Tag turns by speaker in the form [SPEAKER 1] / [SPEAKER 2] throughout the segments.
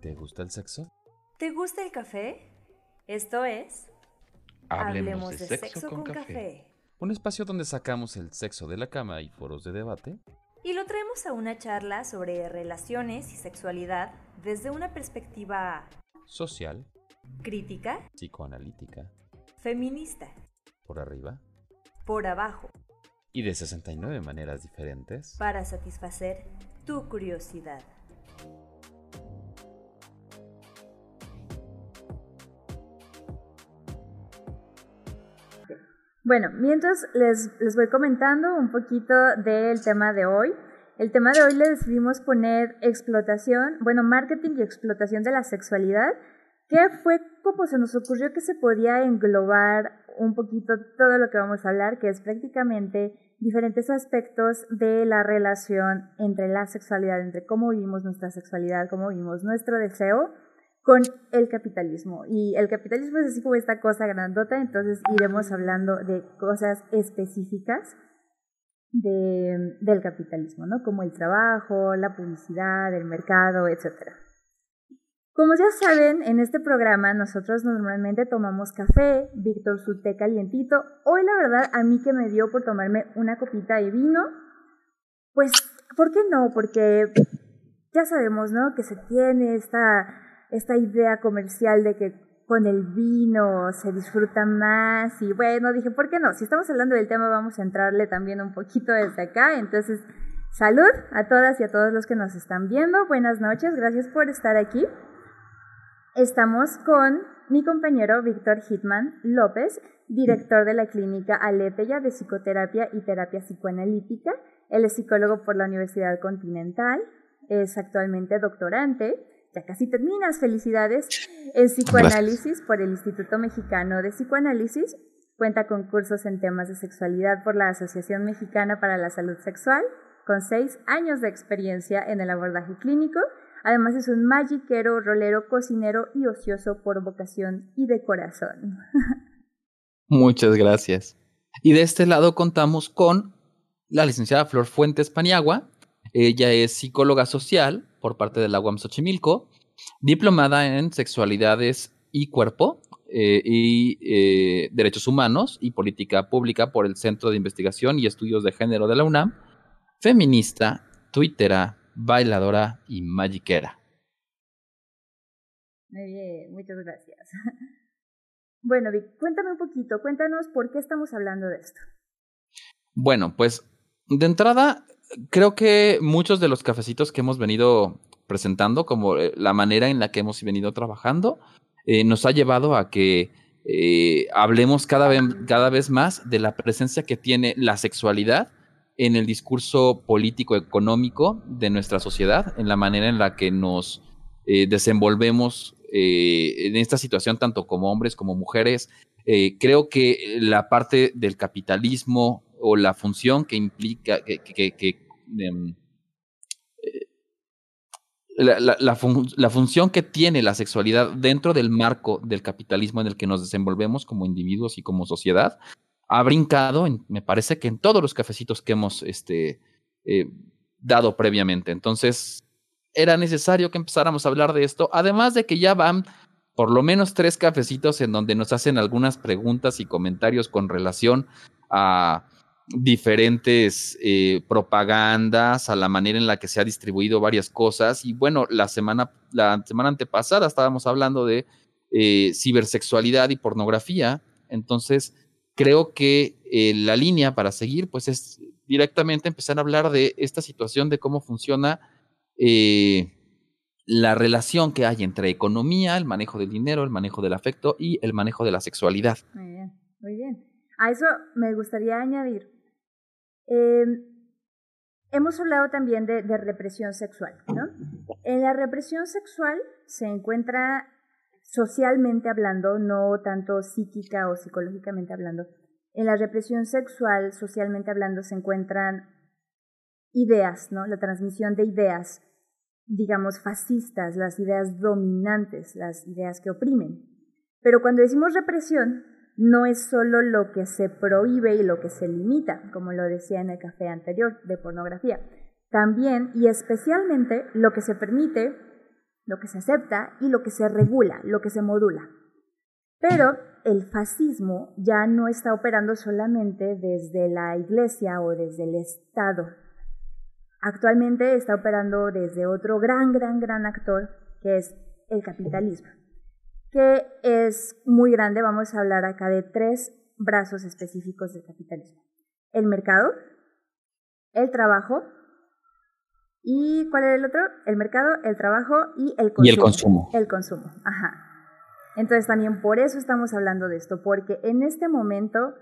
[SPEAKER 1] ¿Te gusta el sexo?
[SPEAKER 2] ¿Te gusta el café? Esto es...
[SPEAKER 3] Hablemos, de, sexo, con, café.
[SPEAKER 1] Un espacio donde sacamos el sexo de la cama y foros de debate.
[SPEAKER 2] Y lo traemos a una charla sobre relaciones y sexualidad desde una perspectiva...
[SPEAKER 1] Social.
[SPEAKER 2] Crítica.
[SPEAKER 1] Psicoanalítica.
[SPEAKER 2] Feminista.
[SPEAKER 1] Por arriba.
[SPEAKER 2] Por abajo.
[SPEAKER 1] Y de 69 maneras diferentes.
[SPEAKER 2] Para satisfacer tu curiosidad. Bueno, mientras les, les voy comentando un poquito del tema de hoy. El tema de hoy le decidimos poner explotación, bueno, marketing y explotación de la sexualidad, que fue como se nos ocurrió que se podía englobar un poquito todo lo que vamos a hablar, que es prácticamente diferentes aspectos de la relación entre la sexualidad, entre cómo vivimos nuestra sexualidad, cómo vivimos nuestro deseo con el capitalismo. Y el capitalismo es así como esta cosa grandota, entonces iremos hablando de cosas específicas de, del capitalismo, ¿no? Como el trabajo, la publicidad, el mercado, etc. Como ya saben, en este programa nosotros normalmente tomamos café, Víctor su té calientito. Hoy la verdad a mí que me dio por tomarme una copita de vino, pues, ¿por qué no? Porque ya sabemos, ¿no? Que se tiene esta esta idea comercial de que con el vino se disfruta más y bueno, dije, ¿por qué no? Si estamos hablando del tema vamos a entrarle también un poquito desde acá, entonces salud a todas y a todos los que nos están viendo, buenas noches, gracias por estar aquí. Estamos con mi compañero Víctor Hitman López, director de la clínica Aleteya de Psicoterapia y Terapia Psicoanalítica. Él es psicólogo por la Universidad Continental, es actualmente doctorante ya casi terminas, felicidades, en psicoanálisis por el Instituto Mexicano de Psicoanálisis. Cuenta con cursos en temas de sexualidad por la Asociación Mexicana para la Salud Sexual, con seis años de experiencia en el abordaje clínico. Además es un magiquero, rolero, cocinero y ocioso por vocación y de corazón.
[SPEAKER 3] Muchas gracias. Y de este lado contamos con la licenciada Flor Fuentes Paniagua. Ella es psicóloga social, por parte de la UAM Xochimilco, diplomada en sexualidades y cuerpo eh, y eh, derechos humanos y política pública por el Centro de Investigación y Estudios de Género de la UNAM, feminista, twittera, bailadora y magiquera.
[SPEAKER 2] Muy bien, muchas gracias. Bueno, Vic, cuéntame un poquito, cuéntanos por qué estamos hablando de esto.
[SPEAKER 3] Bueno, pues de entrada creo que muchos de los cafecitos que hemos venido presentando, como eh, la manera en la que hemos venido trabajando, eh, nos ha llevado a que eh, hablemos cada vez, cada vez más de la presencia que tiene la sexualidad en el discurso político económico de nuestra sociedad, en la manera en la que nos desenvolvemos en esta situación, tanto como hombres como mujeres. creo que la parte del capitalismo o la función que implica, que, que, em, eh, la, función que tiene la sexualidad dentro del marco del capitalismo en el que nos desenvolvemos como individuos y como sociedad, ha brincado, me parece que en todos los cafecitos que hemos este, eh, dado previamente. Entonces, era necesario que empezáramos a hablar de esto, además de que ya van por lo menos tres cafecitos en donde nos hacen algunas preguntas y comentarios con relación a diferentes eh, propagandas, a la manera en la que se ha distribuido varias cosas. Y bueno, la semana, la semana antepasada estábamos hablando de eh, cibersexualidad y pornografía. Entonces, creo que eh, la línea para seguir, pues es directamente empezar a hablar de esta situación de cómo funciona la relación que hay entre economía, el manejo del dinero, el manejo del afecto y el manejo de la sexualidad.
[SPEAKER 2] Muy bien, muy bien. A eso me gustaría añadir Em, hemos hablado también de, represión sexual, ¿no? En la represión sexual se encuentra socialmente hablando, no tanto psíquica o psicológicamente hablando. En la represión sexual, socialmente hablando, se encuentran ideas, ¿no? La transmisión de ideas, digamos, fascistas, las ideas dominantes, las ideas que oprimen. Pero cuando decimos represión, no es solo lo que se prohíbe y lo que se limita, como lo decía en el café anterior de pornografía. También y especialmente lo que se permite lo que se acepta y lo que se regula, lo que se modula. Pero el fascismo ya no está operando solamente desde la iglesia o desde el Estado. Actualmente está operando desde otro gran, gran, gran actor, que es el capitalismo, que es muy grande. Vamos a hablar acá de tres brazos específicos del capitalismo. El mercado, el trabajo y ¿cuál era el otro? El mercado, el trabajo y el consumo.
[SPEAKER 3] Y el consumo.
[SPEAKER 2] El consumo, ajá. Entonces también por eso estamos hablando de esto, porque en este momento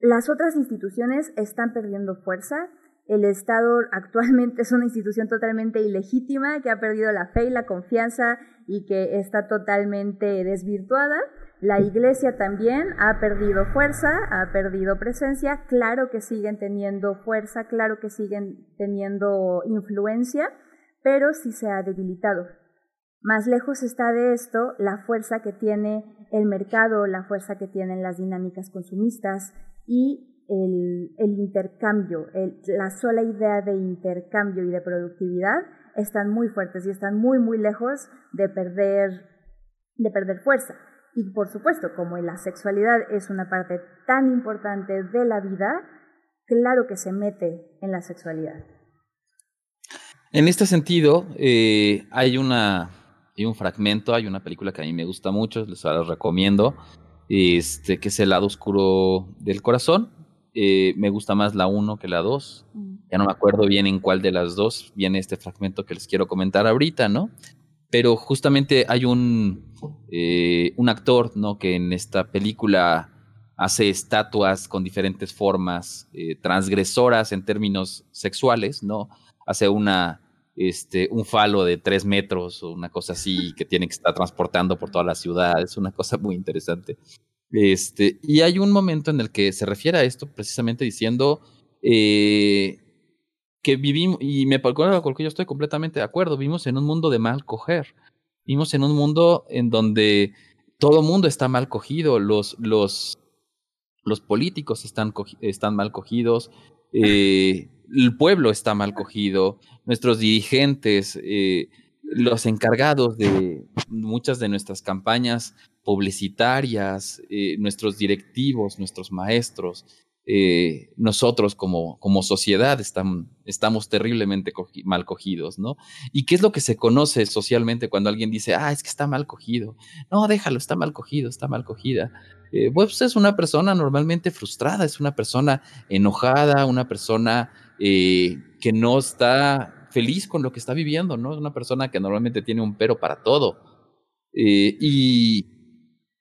[SPEAKER 2] las otras instituciones están perdiendo fuerza. El Estado actualmente es una institución totalmente ilegítima que ha perdido la fe y la confianza y que está totalmente desvirtuada. La iglesia también ha perdido fuerza, ha perdido presencia. Claro que siguen teniendo fuerza, claro que siguen teniendo influencia, pero sí se ha debilitado. Más lejos está de esto la fuerza que tiene el mercado, la fuerza que tienen las dinámicas consumistas y el, intercambio, la sola idea de intercambio y de productividad están muy fuertes y están muy, muy lejos de perder, de perder fuerza. Y por supuesto, como la sexualidad es una parte tan importante de la vida, claro que se mete en la sexualidad.
[SPEAKER 3] En este sentido, eh, hay una hay un fragmento, hay una película que a mí me gusta mucho, les la recomiendo, este, que es El lado oscuro del corazón. Eh, me gusta más la 1 que la 2. Mm. Ya no me acuerdo bien en cuál de las dos viene este fragmento que les quiero comentar ahorita, ¿no? Pero justamente hay un, eh, un actor, ¿no? Que en esta película hace estatuas con diferentes formas eh, transgresoras en términos sexuales, ¿no? Hace una este, un falo de tres metros o una cosa así que tiene que estar transportando por toda la ciudad. Es una cosa muy interesante. Este, y hay un momento en el que se refiere a esto precisamente diciendo eh, que vivimos, y me con lo que yo estoy completamente de acuerdo, vivimos en un mundo de mal coger. Vivimos en un mundo en donde todo mundo está mal cogido, los, los, los políticos están, están mal cogidos, eh, el pueblo está mal cogido, nuestros dirigentes, eh, los encargados de muchas de nuestras campañas publicitarias, eh, nuestros directivos, nuestros maestros, eh, nosotros como, como sociedad estamos terriblemente mal cogidos, ¿no? ¿Y qué es lo que se conoce socialmente cuando alguien dice, ah, es que está mal cogido? No, déjalo, está mal cogido, está mal cogida. pues es una persona normalmente frustrada, es una persona enojada, una persona que no está feliz con lo que está viviendo, ¿no? Es una persona que normalmente tiene un pero para todo. Eh, y,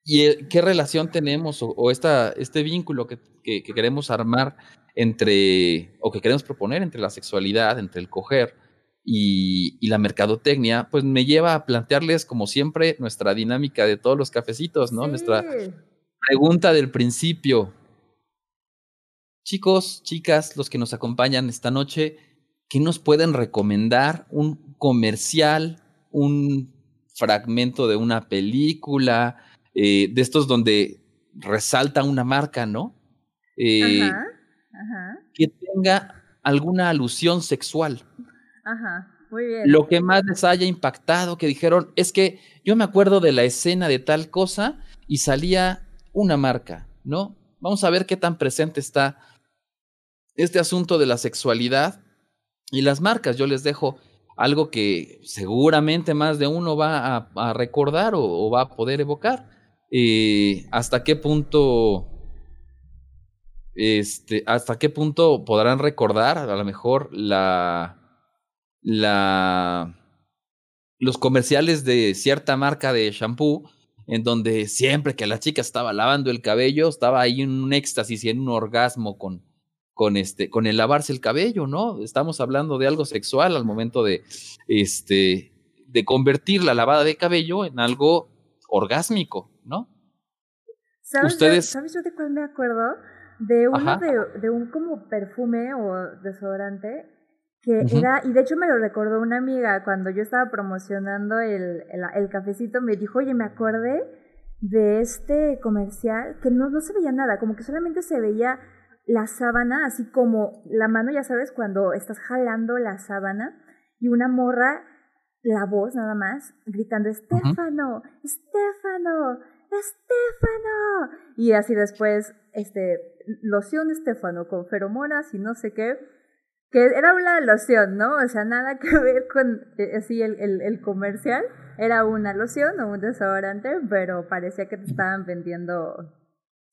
[SPEAKER 3] y, qué relación tenemos o, esta, este vínculo que, que, queremos armar entre, o que queremos proponer entre la sexualidad, entre el coger y, y, la mercadotecnia, pues me lleva a plantearles, como siempre, nuestra dinámica de todos los cafecitos, ¿no? Nuestra pregunta del principio. Chicos, chicas, los que nos acompañan esta noche, ¿qué nos pueden recomendar? ¿Un comercial? ¿Un fragmento de una película? Eh, de estos donde resalta una marca, ¿no? Eh, ajá, ajá. Que tenga alguna alusión sexual.
[SPEAKER 2] Ajá, muy bien.
[SPEAKER 3] Lo que más les haya impactado, que dijeron, es que yo me acuerdo de la escena de tal cosa y salía una marca, ¿no? Vamos a ver qué tan presente está este asunto de la sexualidad y las marcas. Yo les dejo algo que seguramente más de uno va a, recordar o, va a poder evocar. Eh, ¿Hasta qué punto... Este, hasta qué punto podrán recordar a lo mejor la, la, los comerciales de cierta marca de shampoo en donde siempre que la chica estaba lavando el cabello estaba ahí en un éxtasis y en un orgasmo con, con este, con el lavarse el cabello, ¿no? Estamos hablando de algo sexual al momento de, este, de convertir la lavada de cabello en algo orgásmico, ¿no?
[SPEAKER 2] ¿Sabes, Ustedes... ¿sabes yo de cuál me acuerdo? De uno de, de, un como perfume o desodorante que era, y de hecho me lo recordó una amiga cuando yo estaba promocionando el, el, el, cafecito, me dijo, oye, me acordé de este comercial que no, no se veía nada, como que solamente se veía la sábana, así como la mano, ya sabes, cuando estás jalando la sábana y una morra la voz nada más, gritando, Estefano, Estefano, Estefano. Y así después, este, loción Estefano con feromonas y no sé qué. Que era una loción, ¿no? O sea, nada que ver con eh, así el, el, el comercial. Era una loción o un desodorante, pero parecía que te estaban vendiendo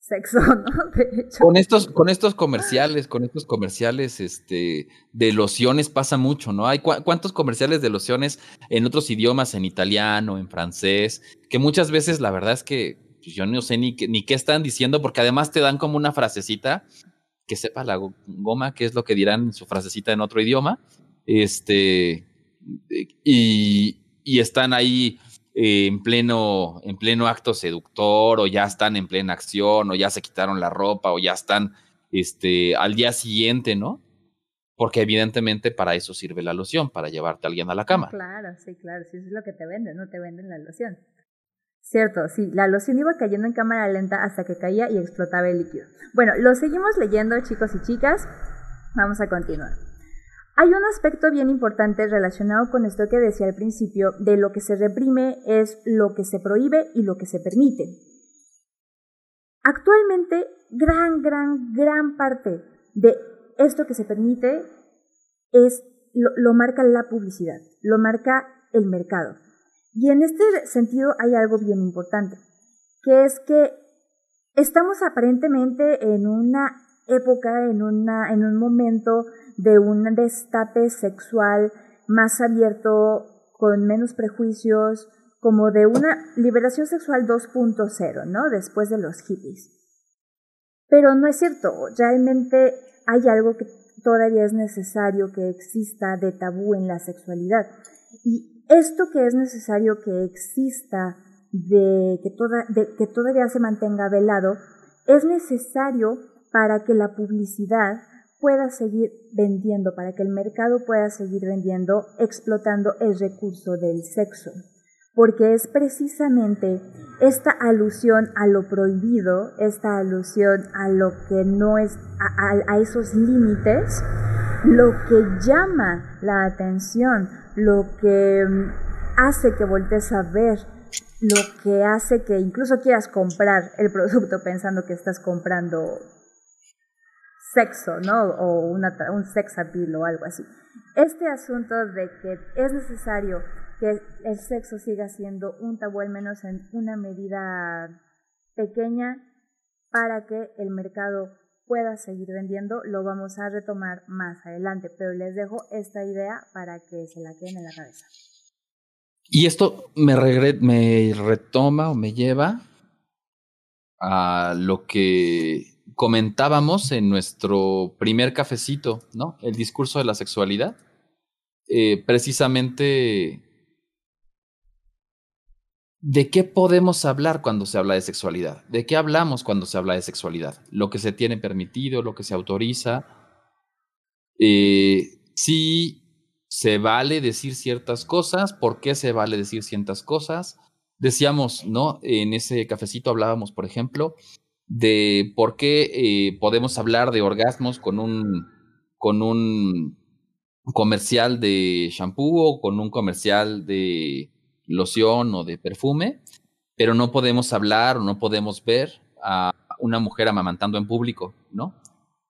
[SPEAKER 2] sexo, ¿no? De hecho.
[SPEAKER 3] Con estos, con estos comerciales, con estos comerciales este, de lociones pasa mucho, ¿no? Hay cuántos comerciales de lociones en otros idiomas, en italiano, en francés, que muchas veces la verdad es que pues, yo no sé ni, ni qué están diciendo, porque además te dan como una frasecita que sepa la goma qué es lo que dirán en su frasecita en otro idioma. Este, y, y están ahí eh, en, pleno, en pleno acto seductor o ya están en plena acción o ya se quitaron la ropa o ya están este, al día siguiente, ¿no? Porque evidentemente para eso sirve la loción, para llevarte a alguien a la cama.
[SPEAKER 2] Claro, sí, claro, sí, eso es lo que te venden, no te venden la loción. Cierto, sí, la loción iba cayendo en cámara lenta hasta que caía y explotaba el líquido. Bueno, lo seguimos leyendo, chicos y chicas. Vamos a continuar. Hay un aspecto bien importante relacionado con esto que decía al principio, de lo que se reprime es lo que se prohíbe y lo que se permite. Actualmente, gran, gran, gran parte de esto que se permite es lo, marca la publicidad, lo marca el mercado. Y en este sentido hay algo bien importante, que es que estamos aparentemente en una época, en, una, en un momento de un destape sexual más abierto, con menos prejuicios, como de una liberación sexual 2.0, ¿no? Después de los hippies. Pero no es cierto, realmente hay algo que todavía es necesario que exista de tabú en la sexualidad. Y esto que es necesario que exista, de que, toda, de que todavía se mantenga velado, es necesario para que la publicidad pueda seguir vendiendo, para que el mercado pueda seguir vendiendo, explotando el recurso del sexo. Porque es precisamente esta alusión a lo prohibido, esta alusión a lo que no es, a, esos límites, lo que llama la atención, lo que mm, hace que voltees a ver, lo que hace que incluso quieras comprar el producto pensando que estás comprando sexo, ¿no? O una, un sex appeal o algo así. Este asunto de que es necesario que el sexo siga siendo un tabú, al menos en una medida pequeña, para que el mercado pueda seguir vendiendo, lo vamos a retomar más adelante, pero les dejo esta idea para que se la queden en la cabeza.
[SPEAKER 3] Y esto me, me retoma o me lleva a lo que comentábamos en nuestro primer cafecito, ¿no? El discurso de la sexualidad. Eh, precisamente, ¿de qué podemos hablar cuando se habla de sexualidad? ¿De qué hablamos cuando se habla de sexualidad? Lo que se tiene permitido, lo que se autoriza. Eh, si se vale decir ciertas cosas, ¿por qué se vale decir ciertas cosas? Decíamos, ¿no? En ese cafecito hablábamos, por ejemplo, de por qué eh, podemos hablar de orgasmos con un, con un comercial de shampoo o con un comercial de loción o de perfume, pero no podemos hablar o no podemos ver a una mujer amamantando en público, ¿no?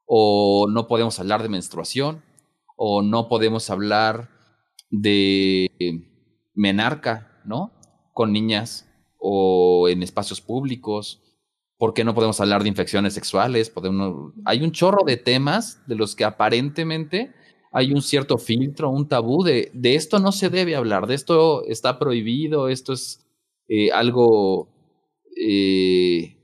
[SPEAKER 3] O no podemos hablar de menstruación, o no podemos hablar de menarca, ¿no? Con niñas o en espacios públicos ¿Por qué no podemos hablar de infecciones sexuales? Hay un chorro de temas de los que aparentemente hay un cierto filtro, un tabú de, de esto no se debe hablar, de esto está prohibido, esto es eh, algo eh,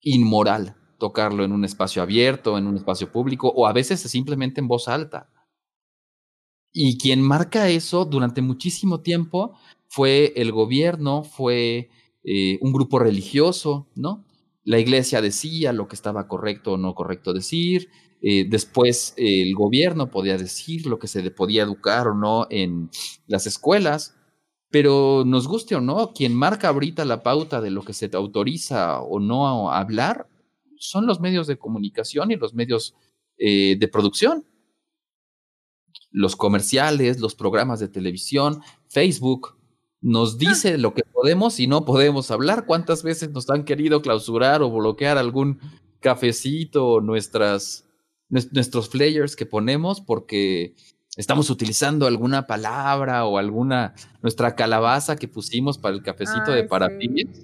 [SPEAKER 3] inmoral tocarlo en un espacio abierto, en un espacio público, o a veces simplemente en voz alta. Y quien marca eso durante muchísimo tiempo fue el gobierno, fue eh, un grupo religioso, ¿no? La iglesia decía lo que estaba correcto o no correcto decir, eh, después el gobierno podía decir lo que se podía educar o no en las escuelas, pero nos guste o no, quien marca ahorita la pauta de lo que se te autoriza o no a hablar son los medios de comunicación y los medios eh, de producción. los comerciales, los programas de televisión, Facebook, nos dice lo que podemos y no podemos hablar. ¿Cuántas veces nos han querido clausurar o bloquear algún cafecito o nuestras, nuestros flyers que ponemos porque estamos utilizando alguna palabra o alguna, nuestra calabaza que pusimos para el cafecito de parapillas?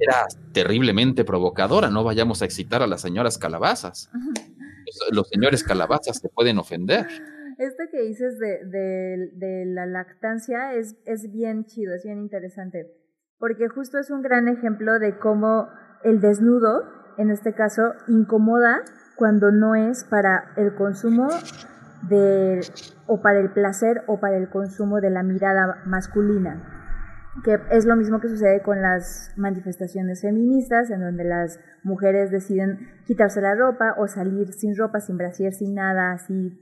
[SPEAKER 3] Era terriblemente provocadora, no vayamos a excitar a las señoras calabazas. Los, señores calabazas se pueden ofender.
[SPEAKER 2] Esto que dices de, la lactancia es, es bien chido, es bien interesante, porque justo es un gran ejemplo de cómo el desnudo, en este caso, incomoda cuando no es para el consumo de, o para el placer o para el consumo de la mirada masculina, que es lo mismo que sucede con las manifestaciones feministas, en donde las mujeres deciden quitarse la ropa o salir sin ropa, sin brasier, sin nada, así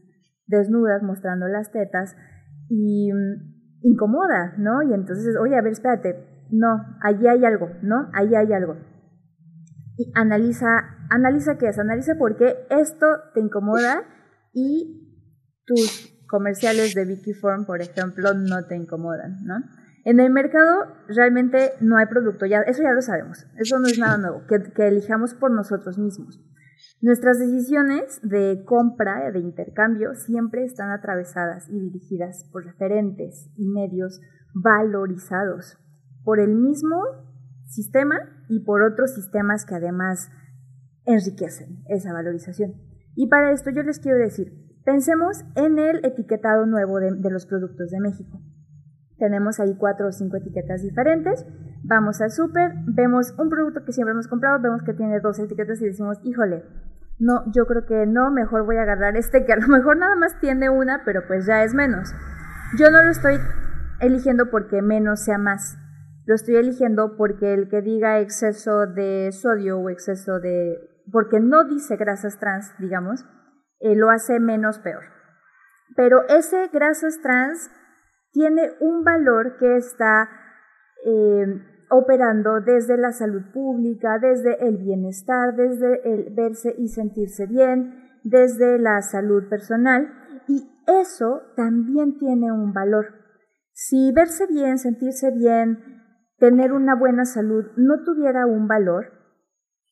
[SPEAKER 2] desnudas, mostrando las tetas, y mm, incomoda, ¿no? Y entonces, oye, a ver, espérate, no, allí hay algo, ¿no? Allí hay algo. Y analiza, analiza qué es, analiza por qué esto te incomoda y tus comerciales de Vicky Form, por ejemplo, no te incomodan, ¿no? En el mercado realmente no hay producto, ya, eso ya lo sabemos, eso no es nada nuevo, que, que elijamos por nosotros mismos. Nuestras decisiones de compra, de intercambio, siempre están atravesadas y dirigidas por referentes y medios valorizados por el mismo sistema y por otros sistemas que además enriquecen esa valorización. Y para esto yo les quiero decir, pensemos en el etiquetado nuevo de, los productos de México. Tenemos ahí cuatro o cinco etiquetas diferentes. Vamos al súper, vemos un producto que siempre hemos comprado, vemos que tiene dos etiquetas y decimos, híjole, no, yo creo que no, mejor voy a agarrar este que a lo mejor nada más tiene una, pero pues ya es menos. Yo no lo estoy eligiendo porque menos sea más. Lo estoy eligiendo porque el que diga exceso de sodio o exceso de... porque no dice grasas trans, digamos, eh, lo hace menos peor. Pero ese grasas trans tiene un valor que está eh, operando desde la salud pública, desde el bienestar, desde el verse y sentirse bien, desde la salud personal y eso también tiene un valor. Si verse bien, sentirse bien, tener una buena salud no tuviera un valor,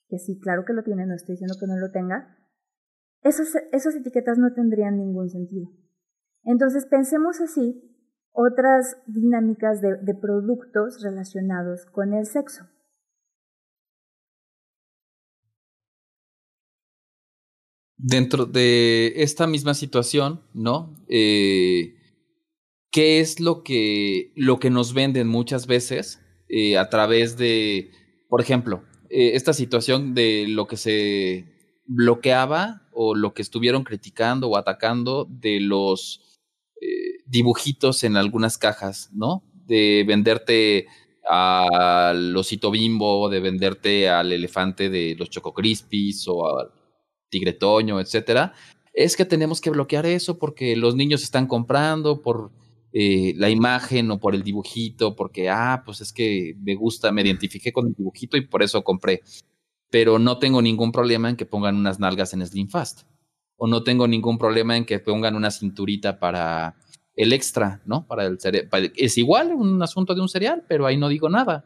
[SPEAKER 2] que sí, claro que lo tiene, no estoy diciendo que no lo tenga, esas, esas etiquetas no tendrían ningún sentido. Entonces pensemos así otras dinámicas de, productos relacionados con el sexo.
[SPEAKER 3] Dentro de esta misma situación, ¿no? Eh, ¿Qué es lo que, lo que nos venden muchas veces eh, a través de, por ejemplo, eh, esta situación de lo que se bloqueaba o lo que estuvieron criticando o atacando de los dibujitos en algunas cajas, ¿no? De venderte al osito bimbo, de venderte al elefante de los Choco Crispies o al tigre toño, etcétera. Es que tenemos que bloquear eso porque los niños están comprando por eh, la imagen o por el dibujito, porque, ah, pues es que me gusta, me identifiqué con el dibujito y por eso compré. Pero no tengo ningún problema en que pongan unas nalgas en Slim Fast. O no tengo ningún problema en que pongan una cinturita para el extra, ¿no? Para el cereal. Es igual un asunto de un cereal, pero ahí no digo nada.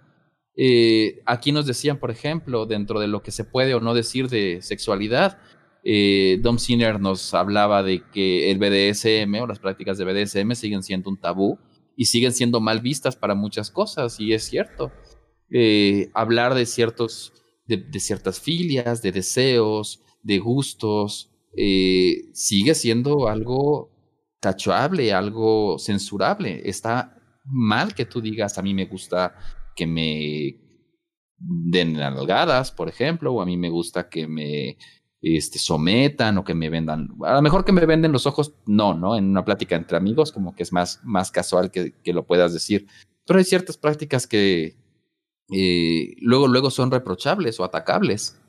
[SPEAKER 3] Eh, aquí nos decían, por ejemplo, dentro de lo que se puede o no decir de sexualidad, eh, Dom Sinner nos hablaba de que el BDSM o las prácticas de BDSM siguen siendo un tabú y siguen siendo mal vistas para muchas cosas, y es cierto. Eh, hablar de, ciertos, de, ciertas filias, de deseos, de gustos, sigue siendo algo tachable, algo censurable. Está mal que tú digas, a mí me gusta que me den nalgadas, por ejemplo, o a mí me gusta que me este, sometan o que me vendan. A lo mejor que me venden los ojos, no, ¿no? En una plática entre amigos, como que es más, más casual que, que lo puedas decir. Pero hay ciertas prácticas que eh, luego, luego son reprochables o atacables.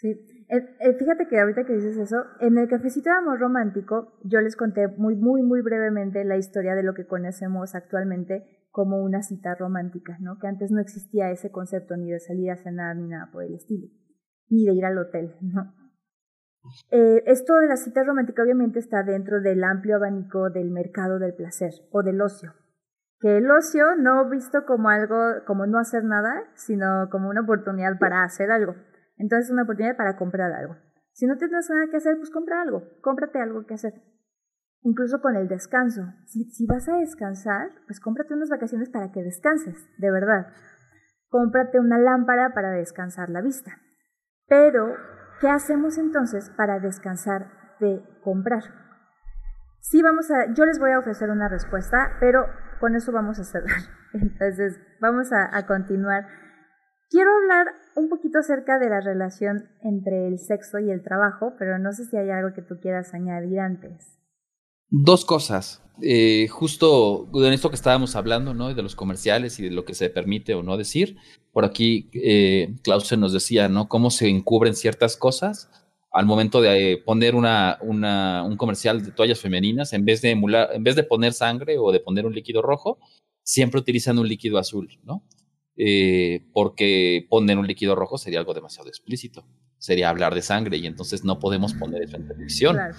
[SPEAKER 2] Sí, eh, eh, fíjate que ahorita que dices eso, en el cafecito de amor romántico yo les conté muy, muy, muy brevemente la historia de lo que conocemos actualmente como una cita romántica, ¿no? Que antes no existía ese concepto ni de salir a cenar ni nada por el estilo, ni de ir al hotel, ¿no? Eh, esto de la cita romántica obviamente está dentro del amplio abanico del mercado del placer o del ocio. Que el ocio no visto como algo, como no hacer nada, sino como una oportunidad para hacer algo. Entonces una oportunidad para comprar algo. Si no tienes nada que hacer, pues compra algo, cómprate algo que hacer. Incluso con el descanso. Si, vas a descansar, pues cómprate unas vacaciones para que descanses, de verdad. Cómprate una lámpara para descansar la vista. Pero ¿Qué hacemos entonces para descansar de comprar? Sí, vamos a, yo les voy a ofrecer una respuesta, pero con eso vamos a cerrar. Entonces, vamos a continuar. Quiero hablar un poquito acerca de la relación entre el sexo y el trabajo, pero no sé si hay algo que tú quieras añadir antes.
[SPEAKER 3] Dos cosas. Eh, justo en esto que estábamos hablando, ¿no? De los comerciales y de lo que se permite o no decir. Por aquí, eh, nos decía, ¿no? Cómo se encubren ciertas cosas al momento de eh, poner una, una, un comercial de toallas femeninas, en vez de emular, en vez de poner sangre o de poner un líquido rojo, siempre utilizan un líquido azul, ¿no? Eh, porque poner un líquido rojo sería algo demasiado explícito. Sería hablar de sangre y entonces no podemos poner eso en televisión. Claro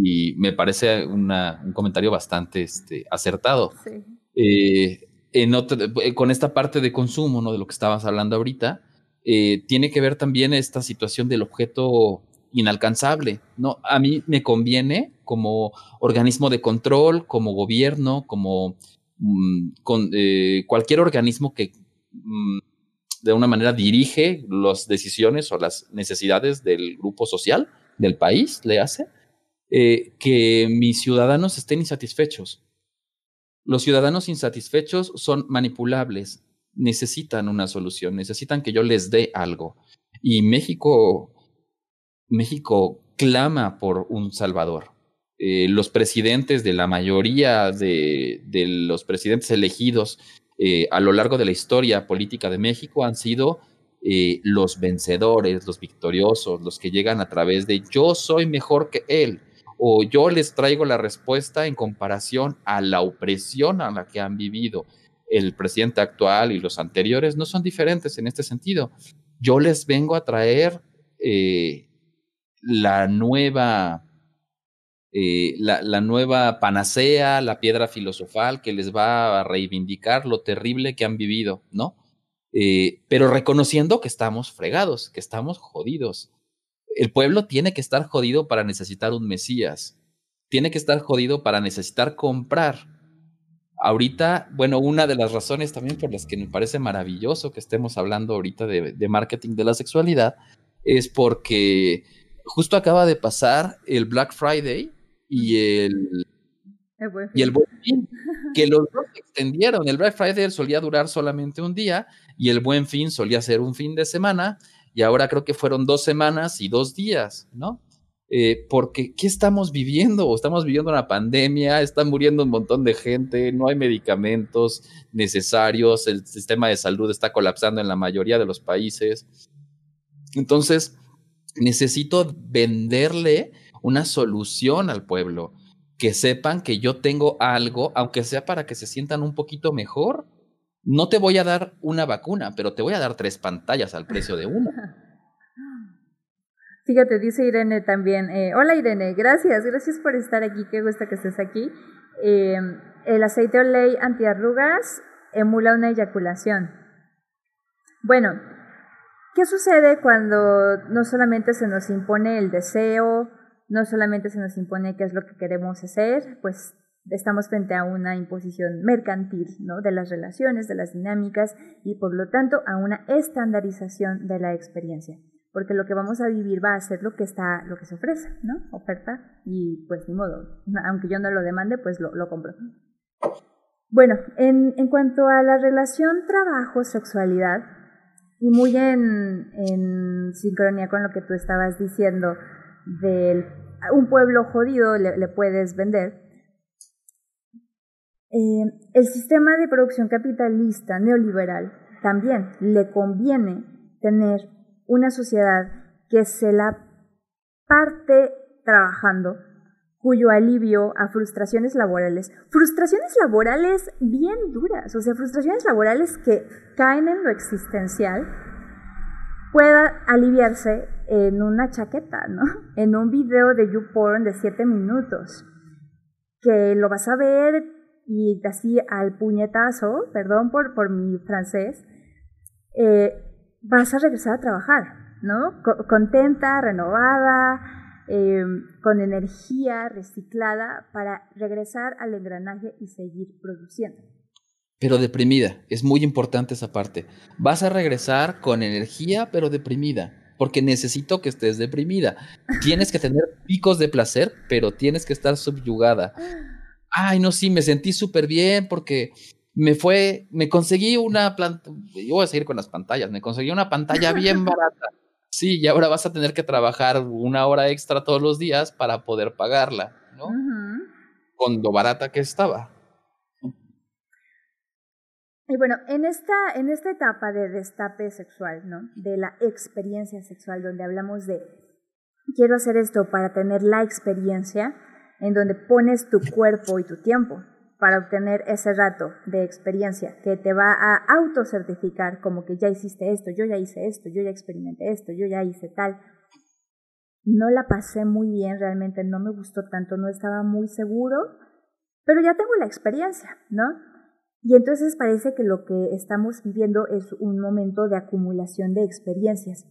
[SPEAKER 3] y me parece un comentario bastante este, acertado. Eh, eh, con esta parte de consumo, ¿no? de lo que estabas hablando ahorita, eh, tiene que ver también esta situación del objeto inalcanzable. ¿no? A mí me conviene como organismo de control, como gobierno, como mm, con, cualquier organismo que de una manera dirige las decisiones o las necesidades del grupo social, del país, le hace eh, que mis ciudadanos estén insatisfechos. Los ciudadanos insatisfechos son manipulables, necesitan una solución, necesitan que yo les dé algo. Y México, México clama por un salvador. Eh, los presidentes de la mayoría de, los presidentes elegidos eh, a lo largo de la historia política de México han sido los vencedores, los victoriosos, los que llegan a través de yo soy mejor que él, o yo les traigo la respuesta en comparación a la opresión a la que han vivido el presidente actual y los anteriores, no son diferentes en este sentido. Yo les vengo a traer eh, la nueva... Eh, la, nueva panacea, la piedra filosofal que les va a reivindicar lo terrible que han vivido, ¿no? Eh, pero reconociendo que estamos fregados, que estamos jodidos, el pueblo tiene que estar jodido para necesitar un Mesías. Tiene que estar jodido para necesitar comprar. Ahorita, bueno, una de las razones también por las que me parece maravilloso que estemos hablando ahorita de, marketing de la sexualidad es porque justo acaba de pasar el Black Friday y el, y el Buen Fin, que los dos se extendieron. El Black Friday solía durar solamente un día y el Buen Fin solía ser un fin de semana y ahora creo que fueron dos semanas y dos días, ¿no? Eh, porque, ¿qué estamos viviendo? Estamos viviendo una pandemia, están muriendo un montón de gente, no hay medicamentos necesarios, el sistema de salud está colapsando en la mayoría de los países. Entonces, necesito venderle una solución al pueblo, que sepan que yo tengo algo, aunque sea para que se sientan un poquito mejor, no te voy a dar una vacuna, pero te voy a dar tres pantallas al precio de una.
[SPEAKER 2] Fíjate, dice Irene también, eh, hola Irene, gracias, gracias por estar aquí, qué gusta que estés aquí. Em, el aceite Olay antiarrugas emula una eyaculación. Bueno, ¿qué sucede cuando no solamente se nos impone el deseo, no solamente se nos impone qué es lo que queremos hacer, pues estamos frente a una imposición mercantil ¿no? de las relaciones, de las dinámicas y por lo tanto a una estandarización de la experiencia. Porque lo que vamos a vivir va a ser lo que está, lo que se ofrece, ¿no? Oferta, y pues ni modo, aunque yo no lo demande, pues lo, compro. Bueno, en, en, cuanto a la relación trabajo-sexualidad, y muy en, en, sincronía con lo que tú estabas diciendo del un pueblo jodido le puedes vender, eh, el sistema de producción capitalista neoliberal también le conviene tener una sociedad que se la parte trabajando, cuyo alivio a frustraciones laborales, frustraciones laborales bien duras, o sea, frustraciones laborales que caen en lo existencial, pueda aliviarse en una chaqueta, ¿no? En un video de YouPorn de 7 minutos, que lo vas a ver y así al puñetazo, perdón por, por mi francés, eh, vas a regresar a trabajar, ¿no? contenta, renovada, eh, con energía reciclada para regresar al engranaje y seguir produciendo
[SPEAKER 3] pero deprimida. Es muy importante esa parte. Vas a regresar con energía, pero deprimida, porque necesito que estés deprimida. Tienes que tener picos de placer, pero tienes que estar subyugada. Ay, no, sí, me sentí súper bien porque me fue, me conseguí una planta, yo voy a seguir con las pantallas, me conseguí una pantalla bien barata. Sí, y ahora vas a tener que trabajar una hora extra todos los días para poder pagarla, ¿no? Con lo barata que estaba.
[SPEAKER 2] Y bueno, en esta, en esta etapa de destape sexual, ¿no? De la experiencia sexual, donde hablamos de quiero hacer esto para tener la experiencia, en donde pones tu cuerpo y tu tiempo para obtener ese rato de experiencia que te va a autocertificar como que ya hiciste esto, yo ya hice esto, yo ya experimenté esto, yo ya hice tal. No la pasé muy bien, realmente no me gustó tanto, no estaba muy seguro, pero ya tengo la experiencia, ¿no? Y entonces parece que lo que estamos viviendo es un momento de acumulación de experiencias,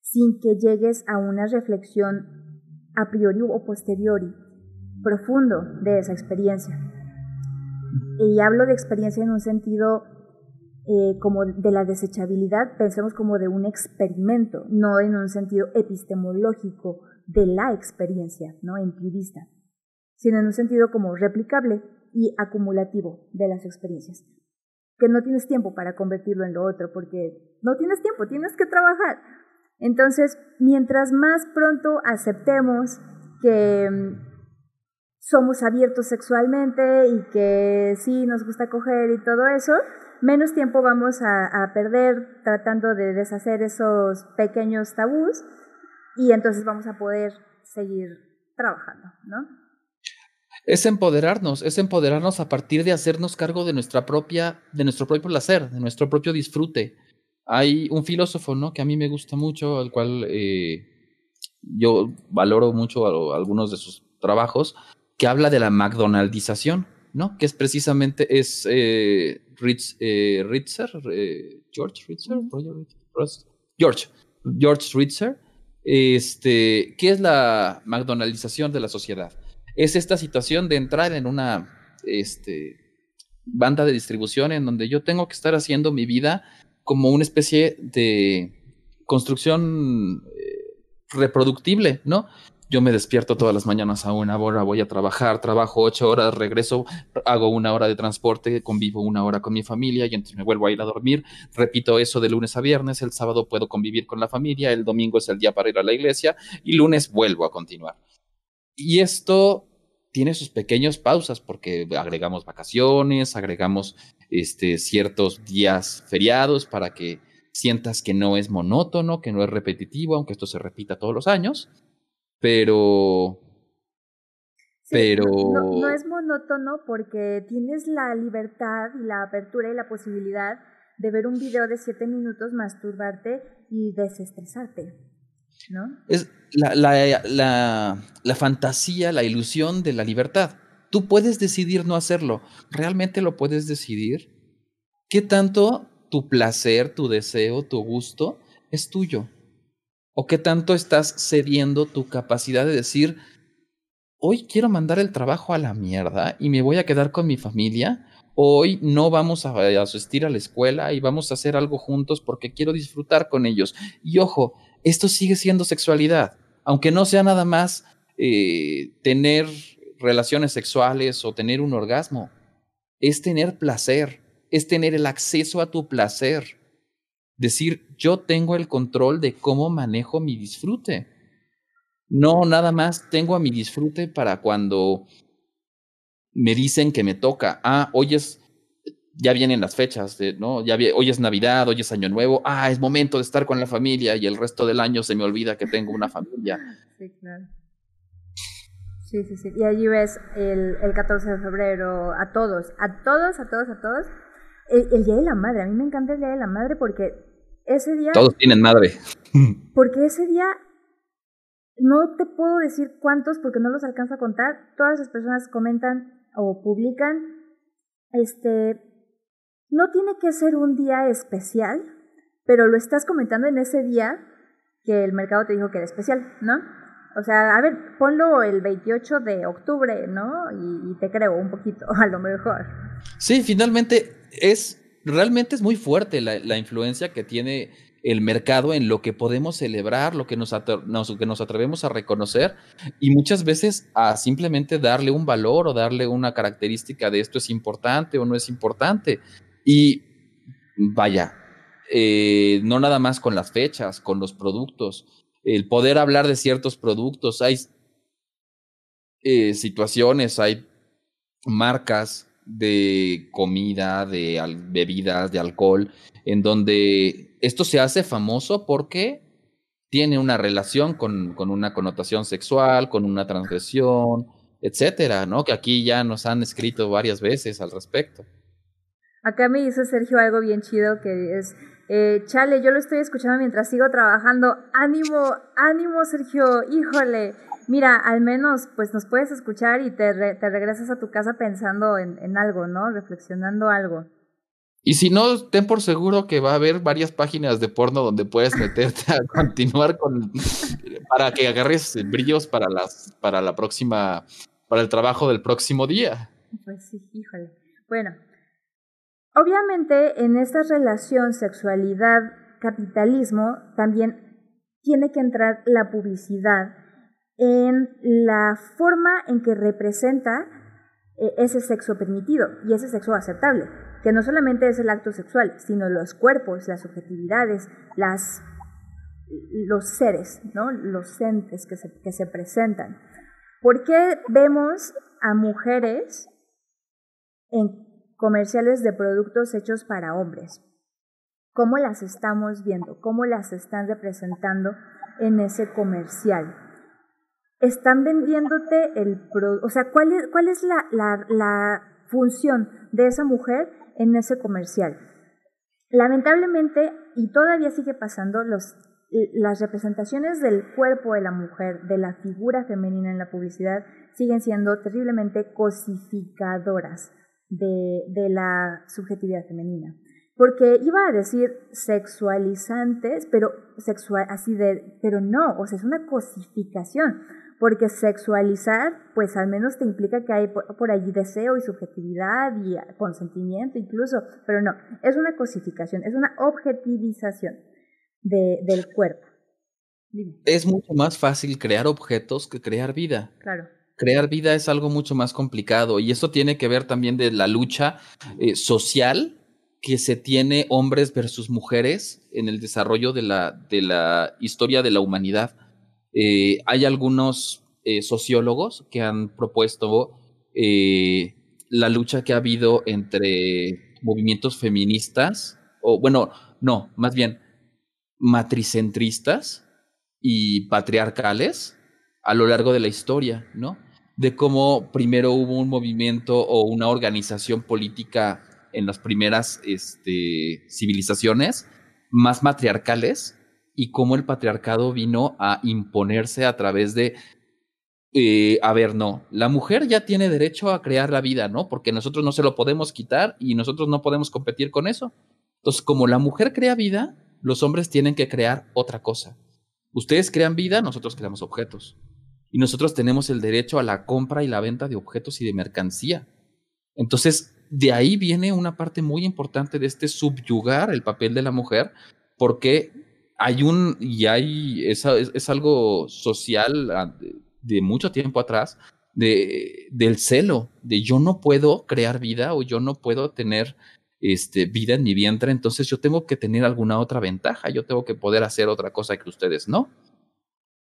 [SPEAKER 2] sin que llegues a una reflexión a priori o posteriori profundo de esa experiencia. Y hablo de experiencia en un sentido eh, como de la desechabilidad, pensemos como de un experimento, no en un sentido epistemológico de la experiencia, no empirista, sino en un sentido como replicable, y acumulativo de las experiencias. Que no tienes tiempo para convertirlo en lo otro porque no tienes tiempo, tienes que trabajar. Entonces, mientras más pronto aceptemos que mm, somos abiertos sexualmente y que sí nos gusta coger y todo eso, menos tiempo vamos a, a, perder tratando de deshacer esos pequeños tabús y entonces vamos a poder seguir trabajando, ¿no?
[SPEAKER 3] Es empoderarnos, es empoderarnos a partir de hacernos cargo de nuestra propia, de nuestro propio placer, de nuestro propio disfrute. Hay un filósofo, ¿no? Que a mí me gusta mucho, al cual eh, yo valoro mucho algunos de sus trabajos, que habla de la McDonaldización, ¿no? Que es precisamente es eh, eh Ritzer, eh, George Ritzer, George, George Ritzer, este, ¿qué es la McDonaldización de la sociedad? Es esta situación de entrar en una este, banda de distribución en donde yo tengo que estar haciendo mi vida como una especie de construcción eh, reproductible, ¿no? Yo me despierto todas las mañanas a una hora, voy a trabajar, trabajo ocho horas, regreso, hago una hora de transporte, convivo una hora con mi familia y entonces me vuelvo a ir a dormir. Repito eso de lunes a viernes, el sábado puedo convivir con la familia, el domingo es el día para ir a la iglesia y lunes vuelvo a continuar. Y esto tiene sus pequeñas pausas porque agregamos vacaciones, agregamos este, ciertos días feriados para que sientas que no es monótono, que no es repetitivo, aunque esto se repita todos los años, pero... pero...
[SPEAKER 2] No, no, es monótono porque tienes la libertad y la apertura y la posibilidad de ver un video de siete minutos, masturbarte y desestresarte.
[SPEAKER 3] Es la, la, la, fantasía, la ilusión de la libertad. Tú puedes decidir no hacerlo. ¿Realmente lo puedes decidir? ¿Qué tanto tu placer, tu deseo, tu gusto es tuyo? ¿O qué tanto estás cediendo tu capacidad de decir, hoy quiero mandar el trabajo a la mierda y me voy a quedar con mi familia? Hoy no vamos a asistir a la escuela y vamos a hacer algo juntos porque quiero disfrutar con ellos. Y ojo, esto sigue siendo sexualidad, aunque no sea nada más eh, tener relaciones sexuales o tener un orgasmo, es tener placer, es tener el acceso a tu placer. Decir, yo tengo el control de cómo manejo mi disfrute. No, nada más tengo a mi disfrute para cuando me dicen que me toca. Ah, hoy es ya vienen las fechas, ¿no? Ya hoy es Navidad, hoy es Año Nuevo, ah, es momento de estar con la familia y el resto del año se me olvida que tengo una familia.
[SPEAKER 2] Sí, claro. Sí, sí, sí. Y allí ves el, el 14 de febrero a todos, a todos, a todos, a todos. El, Día de la Madre, a mí me encanta el Día de la Madre porque ese día...
[SPEAKER 3] Todos tienen madre.
[SPEAKER 2] Porque ese día no te puedo decir cuántos porque no los alcanzo a contar. Todas las personas comentan o publican, este, no tiene que ser un día especial, pero lo estás comentando en ese día que el mercado te dijo que era especial, ¿no? O sea, a ver, ponlo el 28 de octubre, ¿no? Y, te creo un poquito, a lo mejor.
[SPEAKER 3] Sí, finalmente es, realmente es muy fuerte la, influencia que tiene el mercado en lo que podemos celebrar, lo que nos, que nos atrevemos a reconocer y muchas veces a simplemente darle un valor o darle una característica de esto es importante o no es importante. Y vaya, eh, no nada más con las fechas, con los productos, el poder hablar de ciertos productos, hay eh, situaciones, hay marcas de comida, de bebidas, de alcohol, en donde esto se hace famoso porque tiene una relación con, con una connotación sexual, con una transgresión, etcétera, ¿no? Que aquí ya nos han escrito varias veces al respecto.
[SPEAKER 2] Acá me hizo Sergio algo bien chido que es, eh, chale, yo lo estoy escuchando mientras sigo trabajando. Ánimo, ánimo Sergio, híjole. Mira, al menos pues nos puedes escuchar y te, te regresas a tu casa pensando en, en algo, ¿no? Reflexionando algo.
[SPEAKER 3] Y si no, ten por seguro que va a haber varias páginas de porno donde puedes meterte a continuar con para que agarres brillos para las para la próxima para el trabajo del próximo día.
[SPEAKER 2] Pues sí, híjole. Bueno, obviamente en esta relación sexualidad capitalismo también tiene que entrar la publicidad en la forma en que representa eh, ese sexo permitido y ese sexo aceptable que no solamente es el acto sexual, sino los cuerpos, las subjetividades, los seres, ¿no? los entes que se, que se presentan. ¿Por qué vemos a mujeres en comerciales de productos hechos para hombres? ¿Cómo las estamos viendo? ¿Cómo las están representando en ese comercial? Están vendiéndote el producto, o sea, ¿cuál es, cuál es la, la, la función de esa mujer en ese comercial. Lamentablemente, y todavía sigue pasando, los, las representaciones del cuerpo de la mujer, de la figura femenina en la publicidad, siguen siendo terriblemente cosificadoras de, de la subjetividad femenina. Porque iba a decir sexualizantes, pero sexual, así de, pero no, o sea, es una cosificación porque sexualizar, pues al menos te implica que hay por, allí deseo y subjetividad y consentimiento incluso, pero no, es una cosificación, es una objetivización del cuerpo.
[SPEAKER 3] Es mucho más fácil crear objetos que crear vida.
[SPEAKER 2] Claro.
[SPEAKER 3] Crear vida es algo mucho más complicado y eso tiene que ver también de la lucha eh, social que se tiene hombres versus mujeres en el desarrollo de la, de la historia de la humanidad eh, hay algunos eh, sociólogos que han propuesto la lucha que ha habido entre movimientos feministas, o bueno, no, más bien matricentristas y patriarcales a lo largo de la historia, ¿no? De cómo primero hubo un movimiento o una organización política en las primeras este, civilizaciones más matriarcales y cómo el patriarcado vino a imponerse a través de, eh, a ver, no, la mujer ya tiene derecho a crear la vida, ¿no? Porque nosotros no se lo podemos quitar y nosotros no podemos competir con eso. Entonces, como la mujer crea vida, los hombres tienen que crear otra cosa. Ustedes crean vida, nosotros creamos objetos. Y nosotros tenemos el derecho a la compra y la venta de objetos y de mercancía. Entonces, de ahí viene una parte muy importante de este subyugar el papel de la mujer, porque hay un, y hay, es, es, algo social ah, de, mucho tiempo atrás, de, del celo, de yo no puedo crear vida o yo no puedo tener este, vida en mi vientre, entonces yo tengo que tener alguna otra ventaja, yo tengo que poder hacer otra cosa que ustedes no.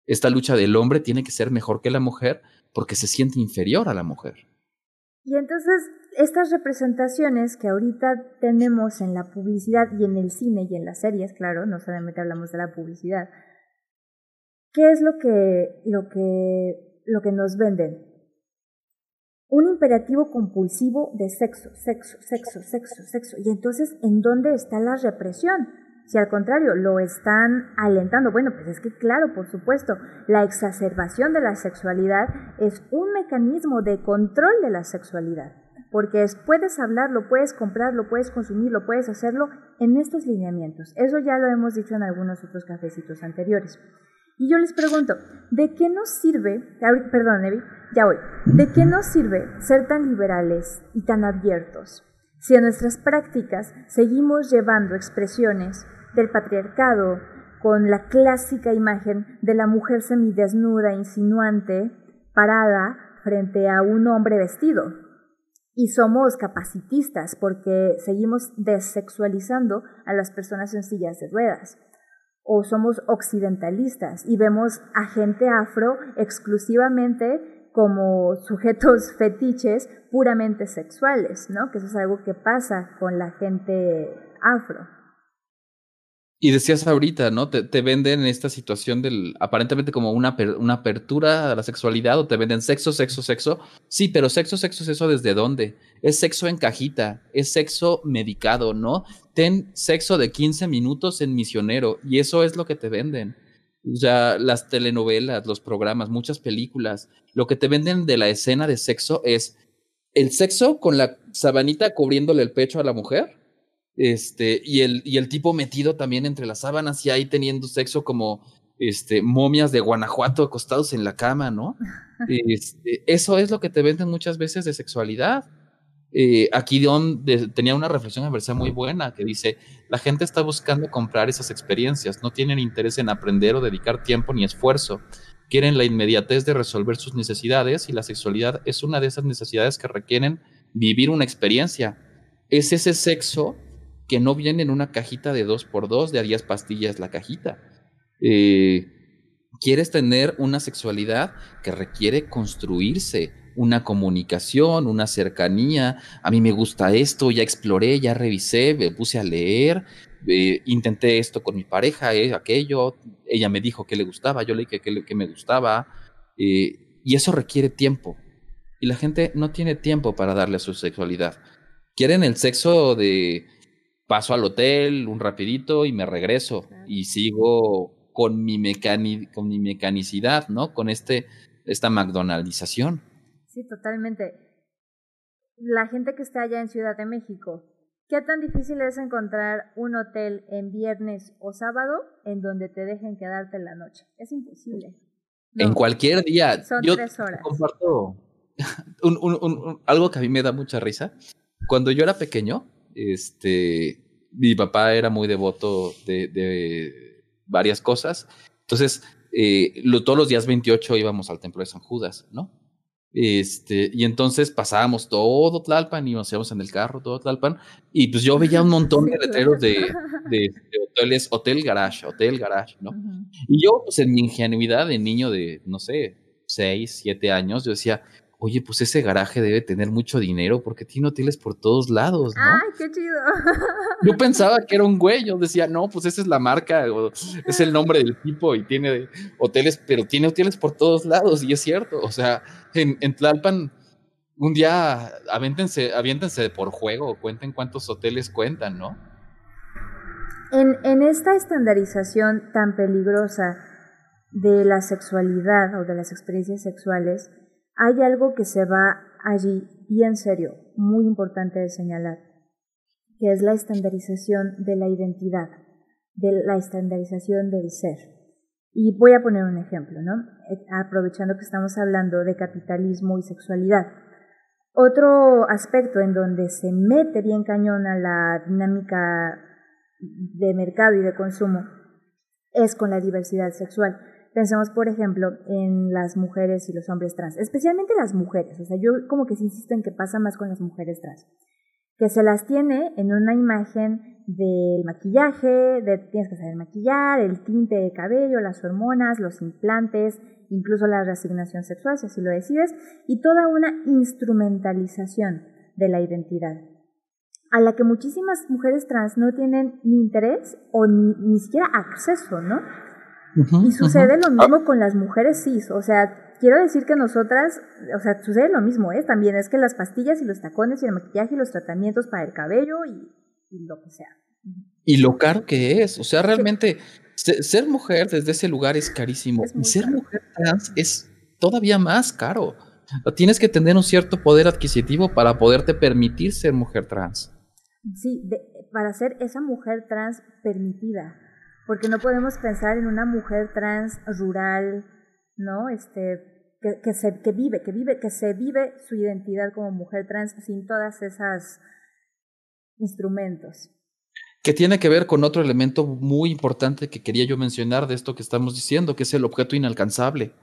[SPEAKER 3] Esta lucha del hombre tiene que ser mejor que la mujer porque se siente inferior a la mujer.
[SPEAKER 2] Y entonces estas representaciones que ahorita tenemos en la publicidad y en el cine y en las series, claro, no solamente hablamos de la publicidad, ¿qué es lo que, lo que, lo que nos venden? Un imperativo compulsivo de sexo, sexo, sexo, sexo, sexo. Y entonces, ¿en dónde está la represión? Si al contrario lo están alentando, bueno, pues es que claro, por supuesto, la exacerbación de la sexualidad es un mecanismo de control de la sexualidad, porque es, puedes hablarlo, puedes comprarlo, puedes consumirlo, puedes hacerlo en estos lineamientos. Eso ya lo hemos dicho en algunos otros cafecitos anteriores. Y yo les pregunto, ¿de qué nos sirve, perdón, Evi, ya voy, ¿de qué nos sirve ser tan liberales y tan abiertos si en nuestras prácticas seguimos llevando expresiones del patriarcado con la clásica imagen de la mujer semidesnuda, insinuante, parada frente a un hombre vestido? Y somos capacitistas porque seguimos desexualizando a las personas en sillas de ruedas o somos occidentalistas y vemos a gente afro exclusivamente como sujetos fetiches puramente sexuales, ¿no? Que eso es algo que pasa con la gente afro.
[SPEAKER 3] Y decías ahorita, ¿no? Te, venden esta situación del, aparentemente como una, una apertura a la sexualidad o te venden sexo, sexo, sexo. Sí, pero sexo, sexo, sexo, ¿desde dónde? Es sexo en cajita, es sexo medicado, ¿no? Ten sexo de 15 minutos en misionero y eso es lo que te venden. O sea, las telenovelas, los programas, muchas películas, lo que te venden de la escena de sexo es el sexo con la sabanita cubriéndole el pecho a la mujer este, y el, y el tipo metido también entre las sábanas y ahí teniendo sexo como este, momias de Guanajuato acostados en la cama, ¿no? Este, eso es lo que te venden muchas veces de sexualidad. Eh, aquí Don tenía una reflexión a muy buena que dice, la gente está buscando comprar esas experiencias, no tienen interés en aprender o dedicar tiempo ni esfuerzo, quieren la inmediatez de resolver sus necesidades y la sexualidad es una de esas necesidades que requieren vivir una experiencia. Es ese sexo que no viene en una cajita de 2x2 de a 10 pastillas la cajita. Eh, quieres tener una sexualidad que requiere construirse, una comunicación, una cercanía. A mí me gusta esto, ya exploré, ya revisé, me puse a leer, eh, intenté esto con mi pareja, eh, aquello, ella me dijo que le gustaba, yo le dije que, me gustaba, y eso requiere tiempo. Y la gente no tiene tiempo para darle a su sexualidad. Quieren el sexo de paso al hotel un rapidito y me regreso y sigo con mi, con mi mecanicidad, ¿no? Con este, esta McDonaldización.
[SPEAKER 2] Sí, totalmente. La gente que está allá en Ciudad de México, ¿qué tan difícil es encontrar un hotel en viernes o sábado en donde te dejen quedarte la noche? Es imposible.
[SPEAKER 3] En cualquier día.
[SPEAKER 2] Son Yo tres horas.
[SPEAKER 3] Comparto algo que a mí me da mucha risa. Cuando yo era pequeño, este, mi papá era muy devoto de, varias cosas. Entonces, eh, todos los días 28 íbamos al templo de San Judas, ¿no? Este, y entonces pasábamos todo Tlalpan y nos íbamos en el carro, todo Tlalpan, y pues yo veía un montón de letreros de, de, hoteles, hotel garage, hotel garage, ¿no? Y yo, pues en mi ingenuidad de niño de, no sé, 6, 7 años, yo decía, oye, pues ese garaje debe tener mucho dinero porque tiene hoteles por todos lados, ¿no?
[SPEAKER 2] ¡Ay, qué chido!
[SPEAKER 3] Yo pensaba que era un güey, yo decía, no, pues esa es la marca, o es el nombre del tipo y tiene hoteles, pero tiene hoteles por todos lados y es cierto, o sea, en, en Tlalpan un día aviéntense, aviéntense por juego, cuenten cuántos hoteles cuentan, ¿no?
[SPEAKER 2] En, en esta estandarización tan peligrosa de la sexualidad o de las experiencias sexuales, hay algo que se va allí bien serio, muy importante de señalar, que es la estandarización de la identidad, de la estandarización del ser. Y voy a poner un ejemplo, ¿no? Eh, aprovechando que estamos hablando de capitalismo y sexualidad. Otro aspecto en donde se mete bien cañón a la dinámica de mercado y de consumo es con la diversidad sexual. Pensemos, por ejemplo, en las mujeres y los hombres trans, especialmente las mujeres. O sea, yo como que insisto en que pasa más con las mujeres trans, que se las tiene en una imagen del maquillaje, de tienes que saber maquillar, el tinte de cabello, las hormonas, los implantes, incluso la reasignación sexual, si así lo decides, y toda una instrumentalización de la identidad, a la que muchísimas mujeres trans no tienen ni interés o ni, ni siquiera acceso, ¿no? Y sucede lo mismo con las mujeres cis, o sea, quiero decir que nosotras, o sea, sucede lo mismo, ¿eh? También es que las pastillas y los tacones y el maquillaje y los tratamientos para el cabello y, lo que sea.
[SPEAKER 3] y lo caro que es. O sea, realmente ser mujer desde ese lugar es carísimo. y ser mujer trans es todavía más caro. Tienes que tener un cierto poder adquisitivo para poderte permitir ser mujer trans.
[SPEAKER 2] Sí, para ser esa mujer trans permitida. Porque no podemos pensar en una mujer trans rural, ¿no? Este, que, que, se, que vive, que vive, que se vive su identidad como mujer trans sin todas esas instrumentos
[SPEAKER 3] que tiene que ver con otro elemento muy importante que quería yo mencionar de esto que estamos diciendo, que es el objeto inalcanzable.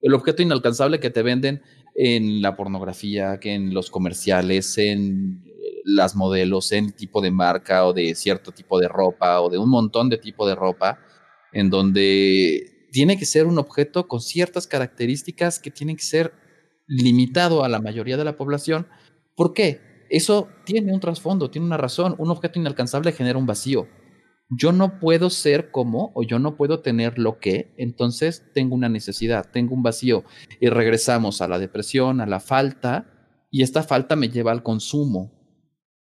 [SPEAKER 3] El objeto inalcanzable que te venden en la pornografía, que en los comerciales, en las modelos, en tipo de marca o de cierto tipo de ropa o de un montón de tipo de ropa, en donde tiene que ser un objeto con ciertas características que tienen que ser limitado a la mayoría de la población. ¿Por qué? Eso tiene un trasfondo, tiene una razón. Un objeto inalcanzable genera un vacío. Yo no puedo ser como o yo no puedo tener lo que, entonces tengo una necesidad, tengo un vacío. Y regresamos a la depresión, a la falta, y esta falta me lleva al consumo.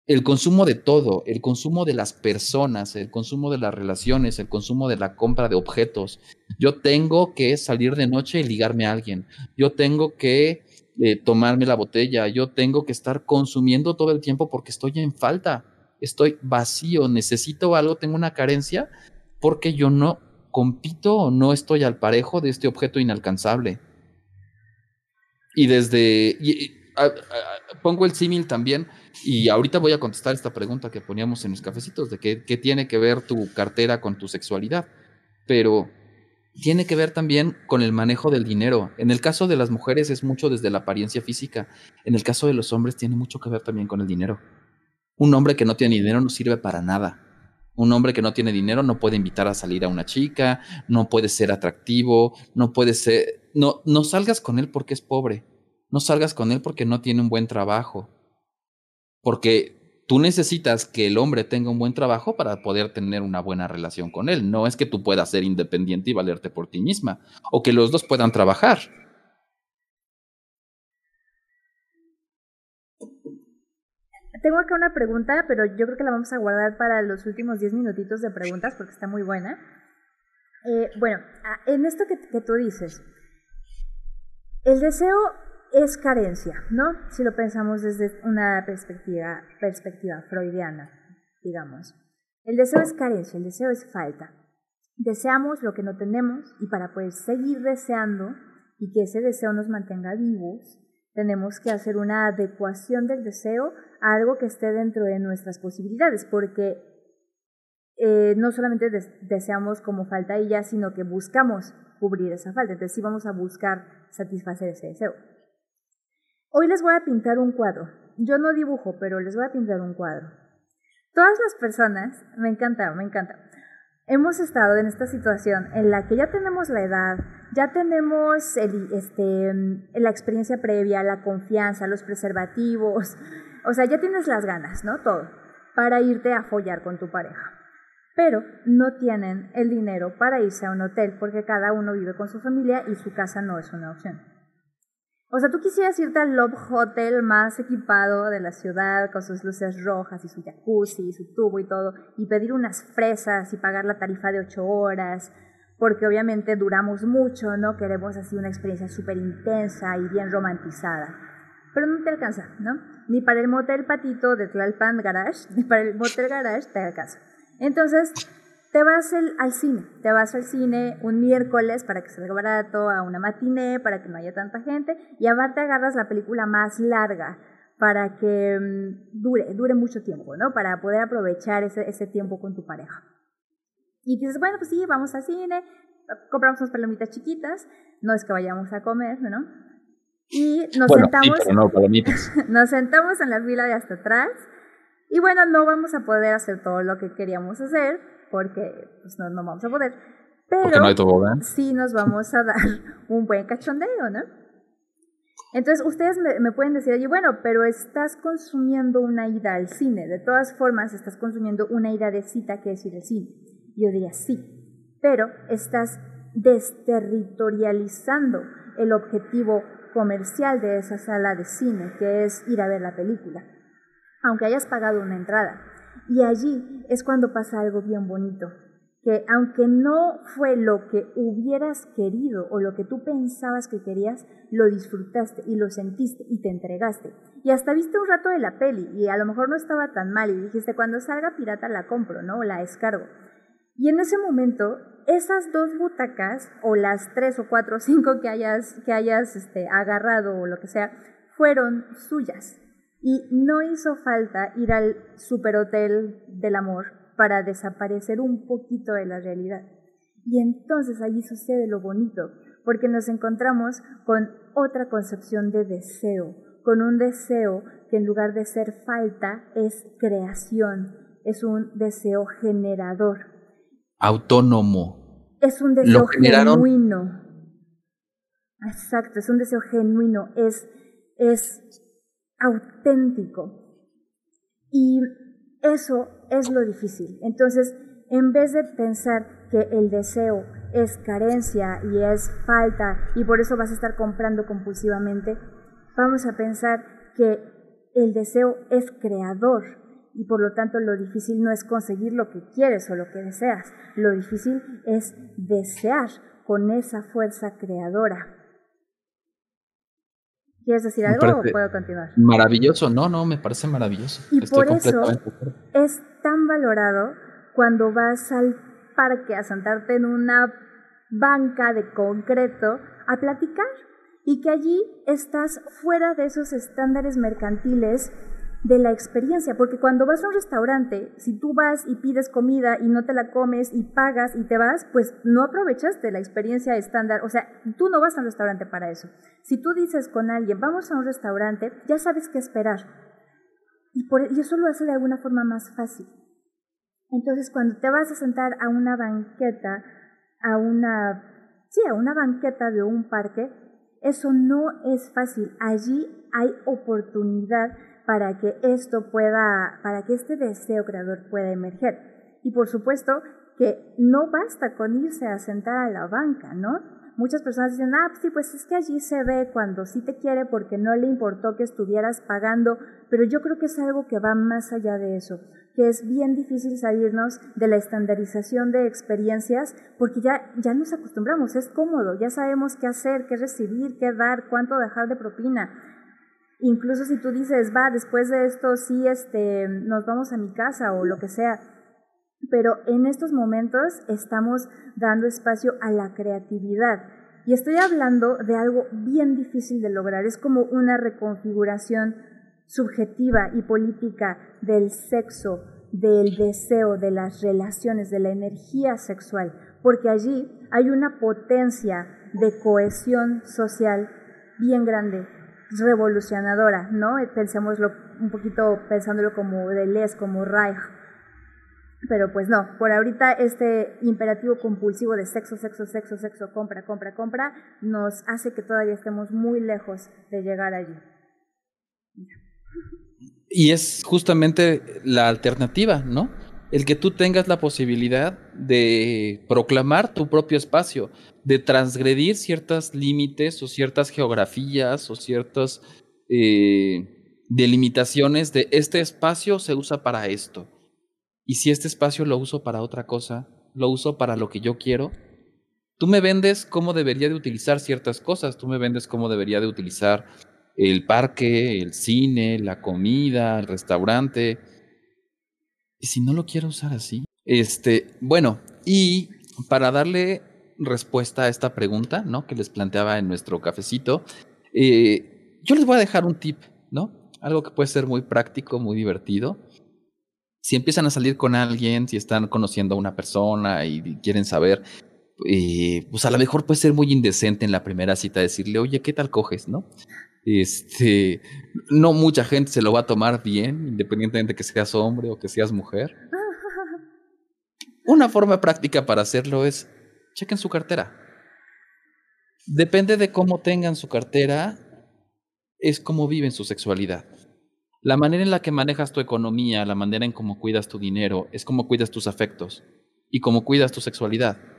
[SPEAKER 3] El consumo de todo, el consumo de las personas, el consumo de las relaciones, el consumo de la compra de objetos. Yo tengo que salir de noche y ligarme a alguien. Yo tengo que tomarme la botella, yo tengo que estar consumiendo todo el tiempo porque estoy en falta, estoy vacío, necesito algo, tengo una carencia porque yo no compito o no estoy al parejo de este objeto inalcanzable. Y desde... pongo el símil también y ahorita voy a contestar esta pregunta que poníamos en los cafecitos de qué, qué tiene que ver tu cartera con tu sexualidad. Pero tiene que ver también con el manejo del dinero. En el caso de las mujeres es mucho desde la apariencia física. En el caso de los hombres tiene mucho que ver también con el dinero. Un hombre que no tiene dinero no sirve para nada. Un hombre que no tiene dinero no puede invitar a salir a una chica, no puede ser atractivo, no puede ser... No, no salgas con él porque es pobre. No salgas con él porque no tiene un buen trabajo. Porque tú necesitas que el hombre tenga un buen trabajo para poder tener una buena relación con él. No es que tú puedas ser independiente y valerte por ti misma, o que los dos puedan trabajar.
[SPEAKER 2] Tengo acá una pregunta, pero yo creo que la vamos a guardar para los últimos 10 minutitos de preguntas porque está muy buena. Eh, bueno, en esto que tú dices, el deseo es carencia, ¿no? Si lo pensamos desde una perspectiva, freudiana, digamos. El deseo es carencia, el deseo es falta. Deseamos lo que no tenemos y para poder seguir deseando y que ese deseo nos mantenga vivos, tenemos que hacer una adecuación del deseo a algo que esté dentro de nuestras posibilidades, porque eh, no solamente deseamos como falta y ya, sino que buscamos cubrir esa falta. Entonces sí vamos a buscar satisfacer ese deseo. Hoy les voy a pintar un cuadro. Yo no dibujo, pero les voy a pintar un cuadro. Todas las personas, me encanta, me encanta, hemos estado en esta situación en la que ya tenemos la edad, ya tenemos este, la experiencia previa, la confianza, los preservativos, o sea, ya tienes las ganas, ¿no? Todo, para irte a follar con tu pareja. Pero no tienen el dinero para irse a un hotel porque cada uno vive con su familia y su casa no es una opción. O sea, tú quisieras irte al Love Hotel más equipado de la ciudad, con sus luces rojas y su jacuzzi y su tubo y todo, y pedir unas fresas y pagar la tarifa de ocho horas, porque obviamente duramos mucho, ¿no? Queremos así una experiencia súper intensa y bien romantizada. Pero no te alcanza, ¿no? Ni para el motel patito de Tlalpan Garage, ni para el motel Garage te alcanza. Entonces, te vas al cine, te vas al cine un miércoles para que salga barato, a una matiné, para que no haya tanta gente, y aparte agarras la película más larga para que mm, dure, dure mucho tiempo, ¿no? Para poder aprovechar ese, ese tiempo con tu pareja. Y dices, bueno, pues sí, vamos al cine, compramos unas palomitas chiquitas, no es que vayamos a comer, ¿no? Y nos sentamos.
[SPEAKER 3] no, palomitas.
[SPEAKER 2] nos sentamos en la fila de hasta atrás. Y bueno, no vamos a poder hacer todo lo que queríamos hacer, porque pues, no, no vamos a poder. Pero sí nos vamos a dar un buen cachondeo, ¿no? Entonces ustedes me, me, pueden decir, oye, bueno, pero estás consumiendo una ida al cine. De todas formas, estás consumiendo una ida de cita que es ir al cine. Yo diría sí, pero estás desterritorializando el objetivo comercial de esa sala de cine, que es ir a ver la película, aunque hayas pagado una entrada. Y allí es cuando pasa algo bien bonito, que aunque no fue lo que hubieras querido o lo que tú pensabas que querías, lo disfrutaste y lo sentiste y te entregaste. Y hasta viste un rato de la peli y a lo mejor no estaba tan mal y dijiste, cuando salga pirata la compro, ¿no? O la descargo. Y en ese momento, esas dos butacas, o las tres o cuatro o cinco que hayas, que hayas este, agarrado o lo que sea, fueron suyas. Y no hizo falta ir al superhotel del amor para desaparecer un poquito de la realidad. Y entonces allí sucede lo bonito, porque nos encontramos con otra concepción de deseo, con un deseo que en lugar de ser falta es creación, es un deseo generador.
[SPEAKER 3] Autónomo.
[SPEAKER 2] Es un deseo genuino. Exacto, es un deseo genuino, es, es auténtico. Y eso es lo difícil. Entonces, en vez de pensar que el deseo es carencia y es falta y por eso vas a estar comprando compulsivamente, vamos a pensar que el deseo es creador y por lo tanto lo difícil no es conseguir lo que quieres o lo que deseas, lo difícil es desear con esa fuerza creadora. ¿Quieres decir algo o puedo continuar?
[SPEAKER 3] Maravilloso, no, no, me parece maravilloso.
[SPEAKER 2] Y por eso es tan valorado cuando vas al parque a sentarte en una banca de concreto a platicar y que allí estás fuera de esos estándares mercantiles de la experiencia, porque cuando vas a un restaurante, si tú vas y pides comida y no te la comes y pagas y te vas, pues no aprovechaste la experiencia estándar, o sea, tú no vas a un restaurante para eso. Si tú dices con alguien, vamos a un restaurante, ya sabes qué esperar. Y, por, y eso lo hace de alguna forma más fácil. Entonces, cuando te vas a sentar a una banqueta, a una, sí, a una banqueta de un parque, eso no es fácil. Allí hay oportunidad para que esto pueda, para que este deseo creador pueda emerger. Y por supuesto que no basta con irse a sentar a la banca, ¿no? Muchas personas dicen, ah, sí, pues es que allí se ve cuando sí te quiere porque no le importó que estuvieras pagando, pero yo creo que es algo que va más allá de eso, que es bien difícil salirnos de la estandarización de experiencias porque ya, ya nos acostumbramos, es cómodo, ya sabemos qué hacer, qué recibir, qué dar, cuánto dejar de propina. Incluso si tú dices, va, después de esto sí, este, nos vamos a mi casa o lo que sea. Pero en estos momentos estamos dando espacio a la creatividad. Y estoy hablando de algo bien difícil de lograr. Es como una reconfiguración subjetiva y política del sexo, del deseo, de las relaciones, de la energía sexual. Porque allí hay una potencia de cohesión social bien grande revolucionadora, ¿no? Pensémoslo un poquito pensándolo como Deleuze, como Reich. Pero pues no, por ahorita este imperativo compulsivo de sexo, sexo, sexo, sexo, compra, compra, compra, nos hace que todavía estemos muy lejos de llegar allí.
[SPEAKER 3] Y es justamente la alternativa, ¿no? El que tú tengas la posibilidad de proclamar tu propio espacio, de transgredir ciertos límites o ciertas geografías o ciertas eh, delimitaciones de este espacio se usa para esto. Y si este espacio lo uso para otra cosa, lo uso para lo que yo quiero, tú me vendes cómo debería de utilizar ciertas cosas, tú me vendes cómo debería de utilizar el parque, el cine, la comida, el restaurante. Y si no lo quiero usar así, este, bueno, y para darle respuesta a esta pregunta, ¿no? Que les planteaba en nuestro cafecito. Eh, yo les voy a dejar un tip, ¿no? Algo que puede ser muy práctico, muy divertido. Si empiezan a salir con alguien, si están conociendo a una persona y quieren saber, eh, pues a lo mejor puede ser muy indecente en la primera cita decirle, oye, ¿qué tal coges, no? Este, no mucha gente se lo va a tomar bien, independientemente de que seas hombre o que seas mujer. Una forma práctica para hacerlo es chequen su cartera. Depende de cómo tengan su cartera, es cómo viven su sexualidad. La manera en la que manejas tu economía, la manera en cómo cuidas tu dinero, es cómo cuidas tus afectos y cómo cuidas tu sexualidad.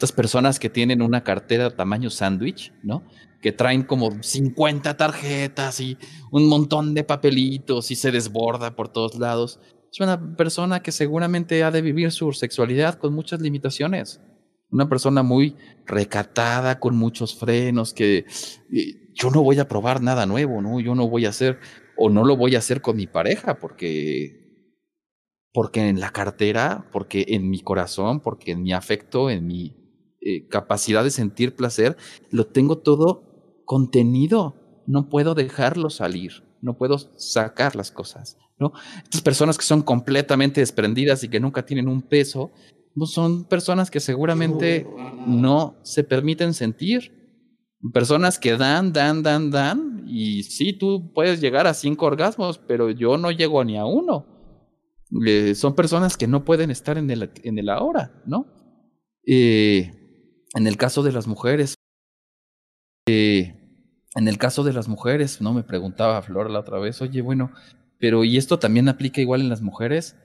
[SPEAKER 3] Estas personas que tienen una cartera tamaño sándwich, ¿no? Que traen como 50 tarjetas y un montón de papelitos y se desborda por todos lados. es una persona que seguramente ha de vivir su sexualidad con muchas limitaciones. Una persona muy recatada, con muchos frenos, que yo no voy a probar nada nuevo, ¿no? Yo no voy a hacer, o no lo voy a hacer con mi pareja, porque, porque en la cartera, porque en mi corazón, porque en mi afecto, en mi eh, capacidad de sentir placer, lo tengo todo contenido. No puedo dejarlo salir, no puedo sacar las cosas, ¿no? Estas personas que son completamente desprendidas y que nunca tienen un peso, son personas que seguramente no se permiten sentir. Personas que dan, dan, dan, dan. Y sí, tú puedes llegar a cinco orgasmos, pero yo no llego ni a uno. Eh, son personas que no pueden estar en el, en el ahora, ¿no? Eh, en el caso de las mujeres, eh, en el caso de las mujeres, no me preguntaba Flor la otra vez, oye, bueno, pero ¿y esto también aplica igual en las mujeres?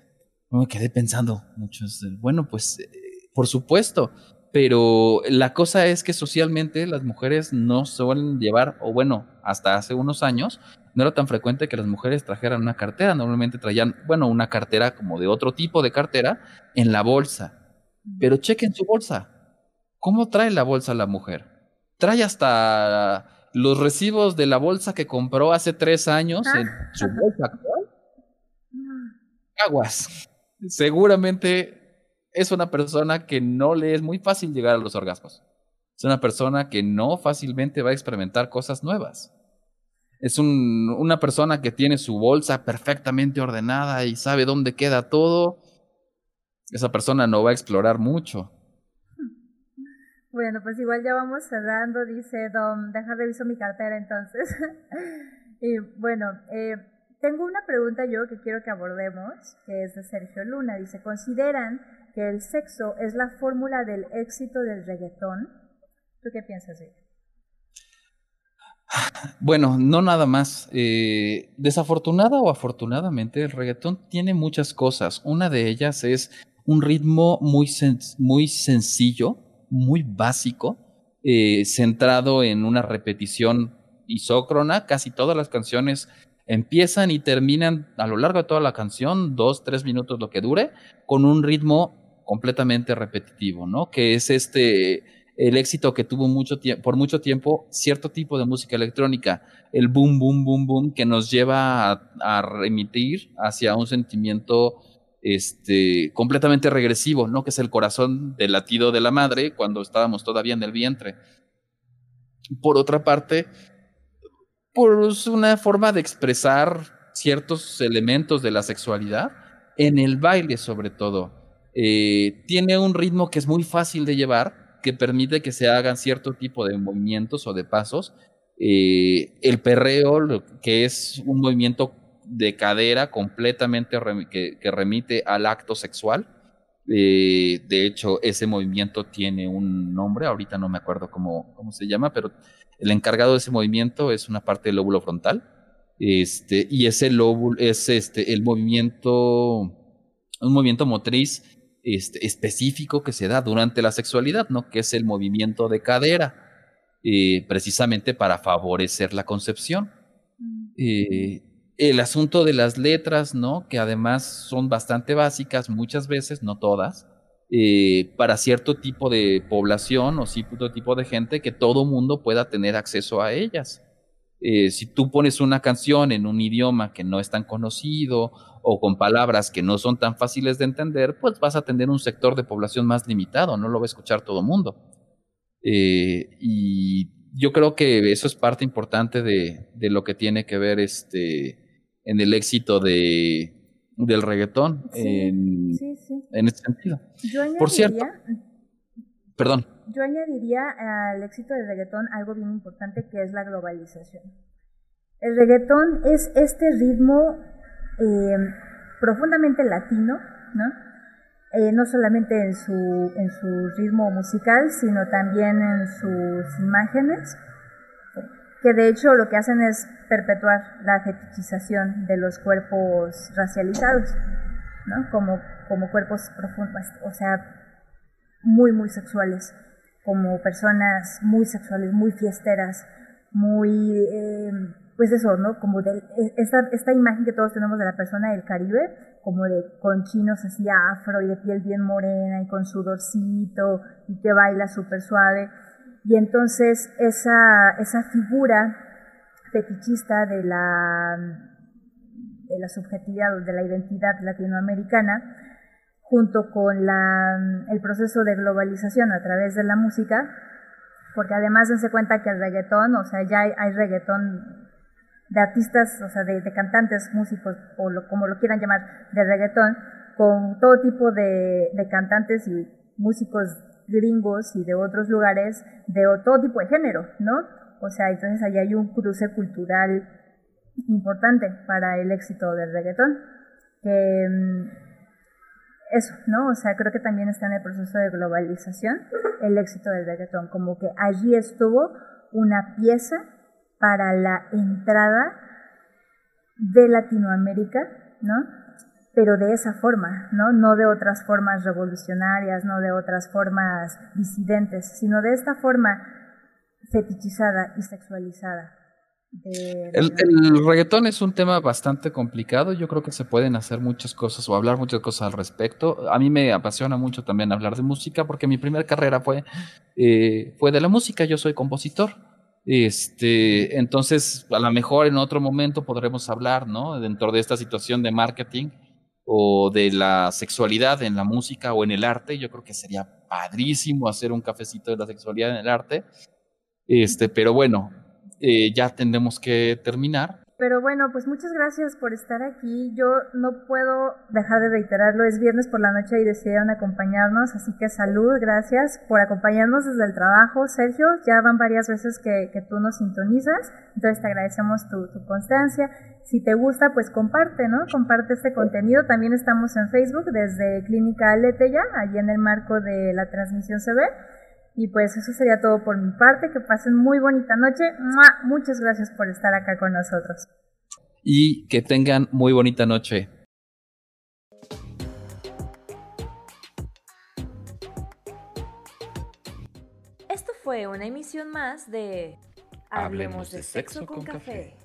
[SPEAKER 3] me quedé pensando mucho. Bueno, pues eh, por supuesto, pero la cosa es que socialmente las mujeres no suelen llevar, o bueno, hasta hace unos años, no era tan frecuente que las mujeres trajeran una cartera, normalmente traían, bueno, una cartera como de otro tipo de cartera en la bolsa. Pero chequen su bolsa. ¿Cómo trae la bolsa la mujer? Trae hasta los recibos de la bolsa que compró hace tres años en su bolsa actual. Aguas seguramente es una persona que no le es muy fácil llegar a los orgasmos. Es una persona que no fácilmente va a experimentar cosas nuevas. Es una persona que tiene su bolsa perfectamente ordenada y sabe dónde queda todo. Esa persona no va a explorar mucho.
[SPEAKER 2] Bueno, pues igual ya vamos cerrando, dice Dom. Deja reviso mi cartera entonces. y bueno, eh, tengo una pregunta yo que quiero que abordemos, que es de Sergio Luna. Dice, ¿consideran que el sexo es la fórmula del éxito del reggaetón? ¿Tú qué piensas de ello?
[SPEAKER 3] Bueno, no nada más. Eh, desafortunada o afortunadamente, el reggaetón tiene muchas cosas. Una de ellas es un ritmo muy, muy sencillo, muy básico, eh, centrado en una repetición isócrona. Casi todas las canciones empiezan y terminan a lo largo de toda la canción, dos, tres minutos lo que dure, con un ritmo completamente repetitivo, ¿no? Que es este el éxito que tuvo mucho por mucho tiempo cierto tipo de música electrónica, el boom, boom, boom, boom, que nos lleva a, remitir hacia un sentimiento este, completamente regresivo, ¿no? Que es el corazón del latido de la madre cuando estábamos todavía en el vientre. Por otra parte, por una forma de expresar ciertos elementos de la sexualidad, en el baile sobre todo. Eh, tiene un ritmo que es muy fácil de llevar, que permite que se hagan cierto tipo de movimientos o de pasos. Eh, el perreo, que es un movimiento de cadera completamente que, remite al acto sexual. Eh, de hecho, ese movimiento tiene un nombre, ahorita no me acuerdo cómo, cómo se llama, pero el encargado de ese movimiento es una parte del lóbulo frontal. Este, y ese lóbulo es este, el movimiento, un movimiento motriz este, específico que se da durante la sexualidad, ¿no? Que es el movimiento de cadera, eh, precisamente para favorecer la concepción. Mm. Eh, el asunto de las letras, ¿no? Que además son bastante básicas muchas veces, no todas, eh, para cierto tipo de población o cierto tipo de gente que todo mundo pueda tener acceso a ellas. Eh, si tú pones una canción en un idioma que no es tan conocido o con palabras que no son tan fáciles de entender, pues vas a tener un sector de población más limitado, no lo va a escuchar todo mundo. Eh, y yo creo que eso es parte importante de, lo que tiene que ver este, en el éxito de, del reggaetón en, en este sentido. Por cierto, perdón.
[SPEAKER 2] Yo añadiría al éxito del reggaetón algo bien importante que es la globalización. El reggaetón es este ritmo eh, profundamente latino, ¿no? Eh, no solamente en su, en su ritmo musical, sino también en sus imágenes, que de hecho lo que hacen es perpetuar la fetichización de los cuerpos racializados, ¿no? Como, como cuerpos profundos, o sea, muy, muy sexuales, como personas muy sexuales, muy fiesteras, muy, eh, pues eso, ¿no? Como esta, esta imagen que todos tenemos de la persona del Caribe, como de con chinos así afro y de piel bien morena y con sudorcito y que baila súper suave. Y entonces esa, esa figura fetichista de la, de la subjetividad, de la identidad latinoamericana, junto con la, el proceso de globalización a través de la música, porque además dense cuenta que el reggaetón, o sea, ya hay, hay reggaetón de artistas, o sea, de, cantantes, músicos, o como lo quieran llamar, de reggaetón, con todo tipo de, cantantes y músicos gringos y de otros lugares, de todo tipo de género, ¿no? O sea, entonces ahí hay un cruce cultural importante para el éxito del reggaetón. Mm, eso, ¿no? O sea, creo que también está en el proceso de globalización el éxito del reggaetón, como que allí estuvo una pieza para la entrada de Latinoamérica, ¿no? Pero de esa forma, ¿no? No de otras formas revolucionarias, no de otras formas disidentes, sino de esta forma fetichizada y sexualizada.
[SPEAKER 3] el, reggaetón es un tema bastante complicado. Yo creo que se pueden hacer muchas cosas o hablar muchas cosas al respecto. A mí me apasiona mucho también hablar de música porque mi primera carrera fue, eh, fue de la música. Yo soy compositor. Este, entonces, a lo mejor en otro momento podremos hablar, ¿no? Dentro de esta situación de marketing o de la sexualidad en la música o en el arte, yo creo que sería padrísimo hacer un cafecito de la sexualidad en el arte. Este, pero bueno, eh, ya tendremos que terminar.
[SPEAKER 2] Pero bueno, pues muchas gracias por estar aquí. Yo no puedo dejar de reiterarlo, es viernes por la noche y decidieron acompañarnos, así que salud, gracias por acompañarnos desde el trabajo. Sergio, ya van varias veces que, tú nos sintonizas, entonces te agradecemos tu, tu, constancia. Si te gusta, pues comparte, ¿no? Comparte este contenido. También estamos en Facebook desde Clínica Aleteya, allí en el marco de la transmisión se ve. Y pues eso sería todo por mi parte. Que pasen muy bonita noche. Muchas gracias por estar acá con nosotros.
[SPEAKER 3] Y que tengan muy bonita noche.
[SPEAKER 4] Esto fue una emisión más de Hablemos de, sexo, con, café.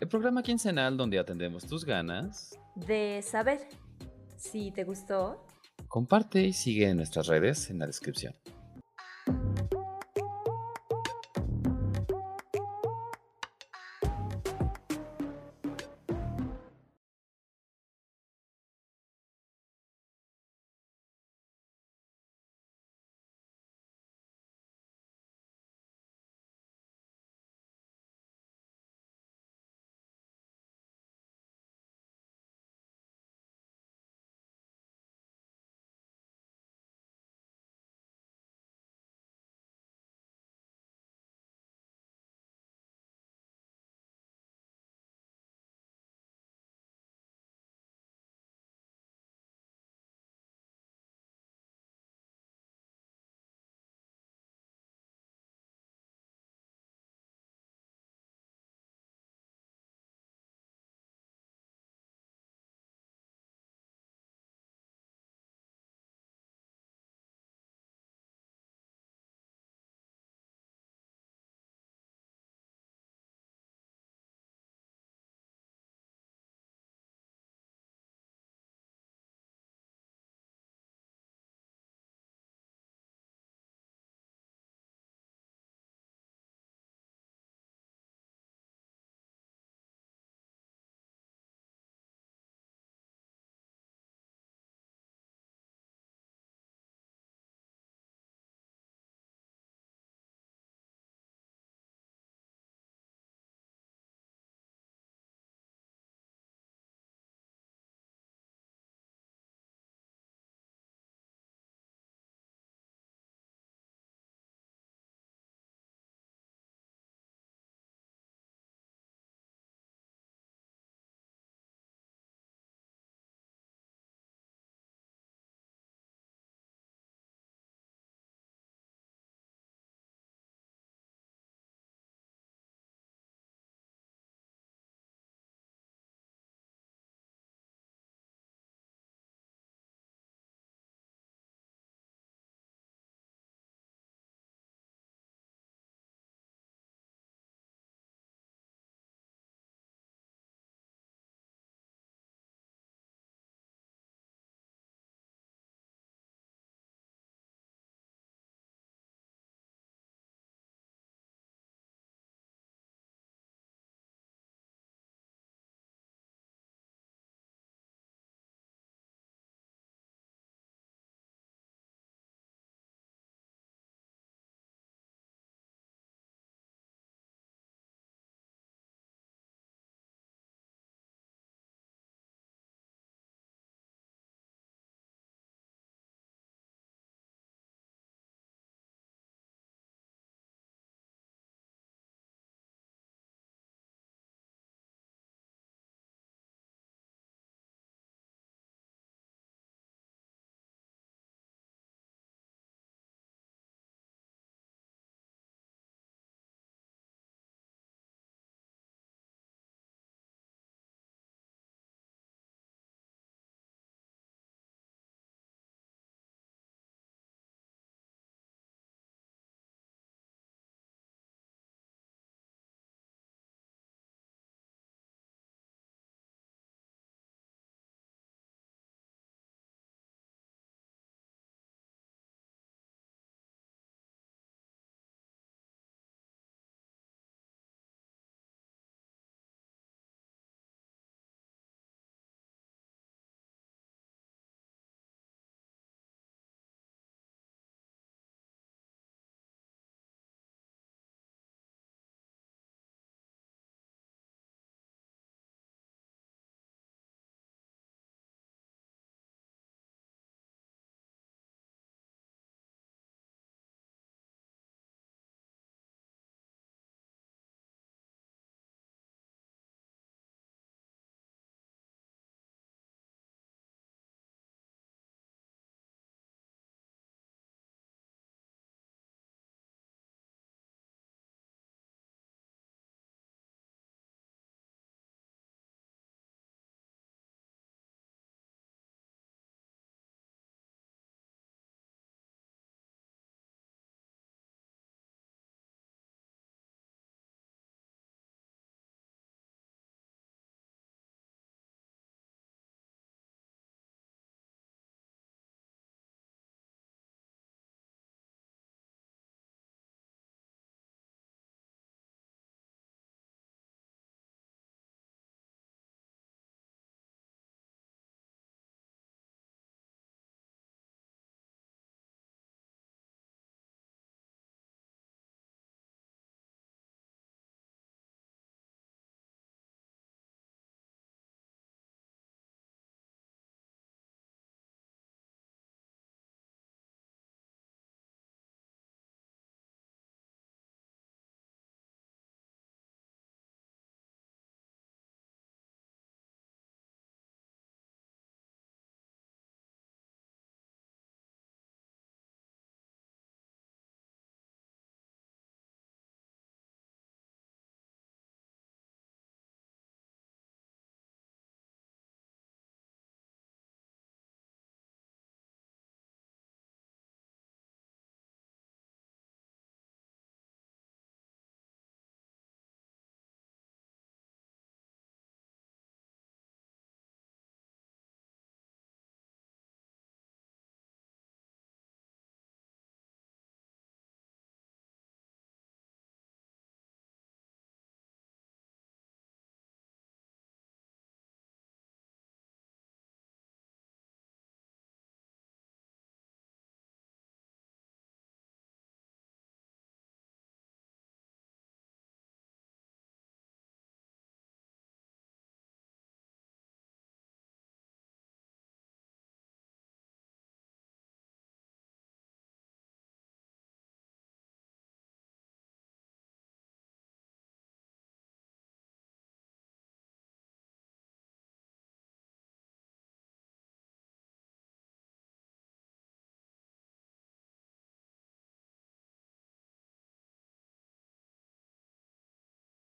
[SPEAKER 1] El programa quincenal donde atendemos tus ganas
[SPEAKER 4] de saber. Si te gustó,
[SPEAKER 1] comparte y sigue en nuestras redes en la descripción.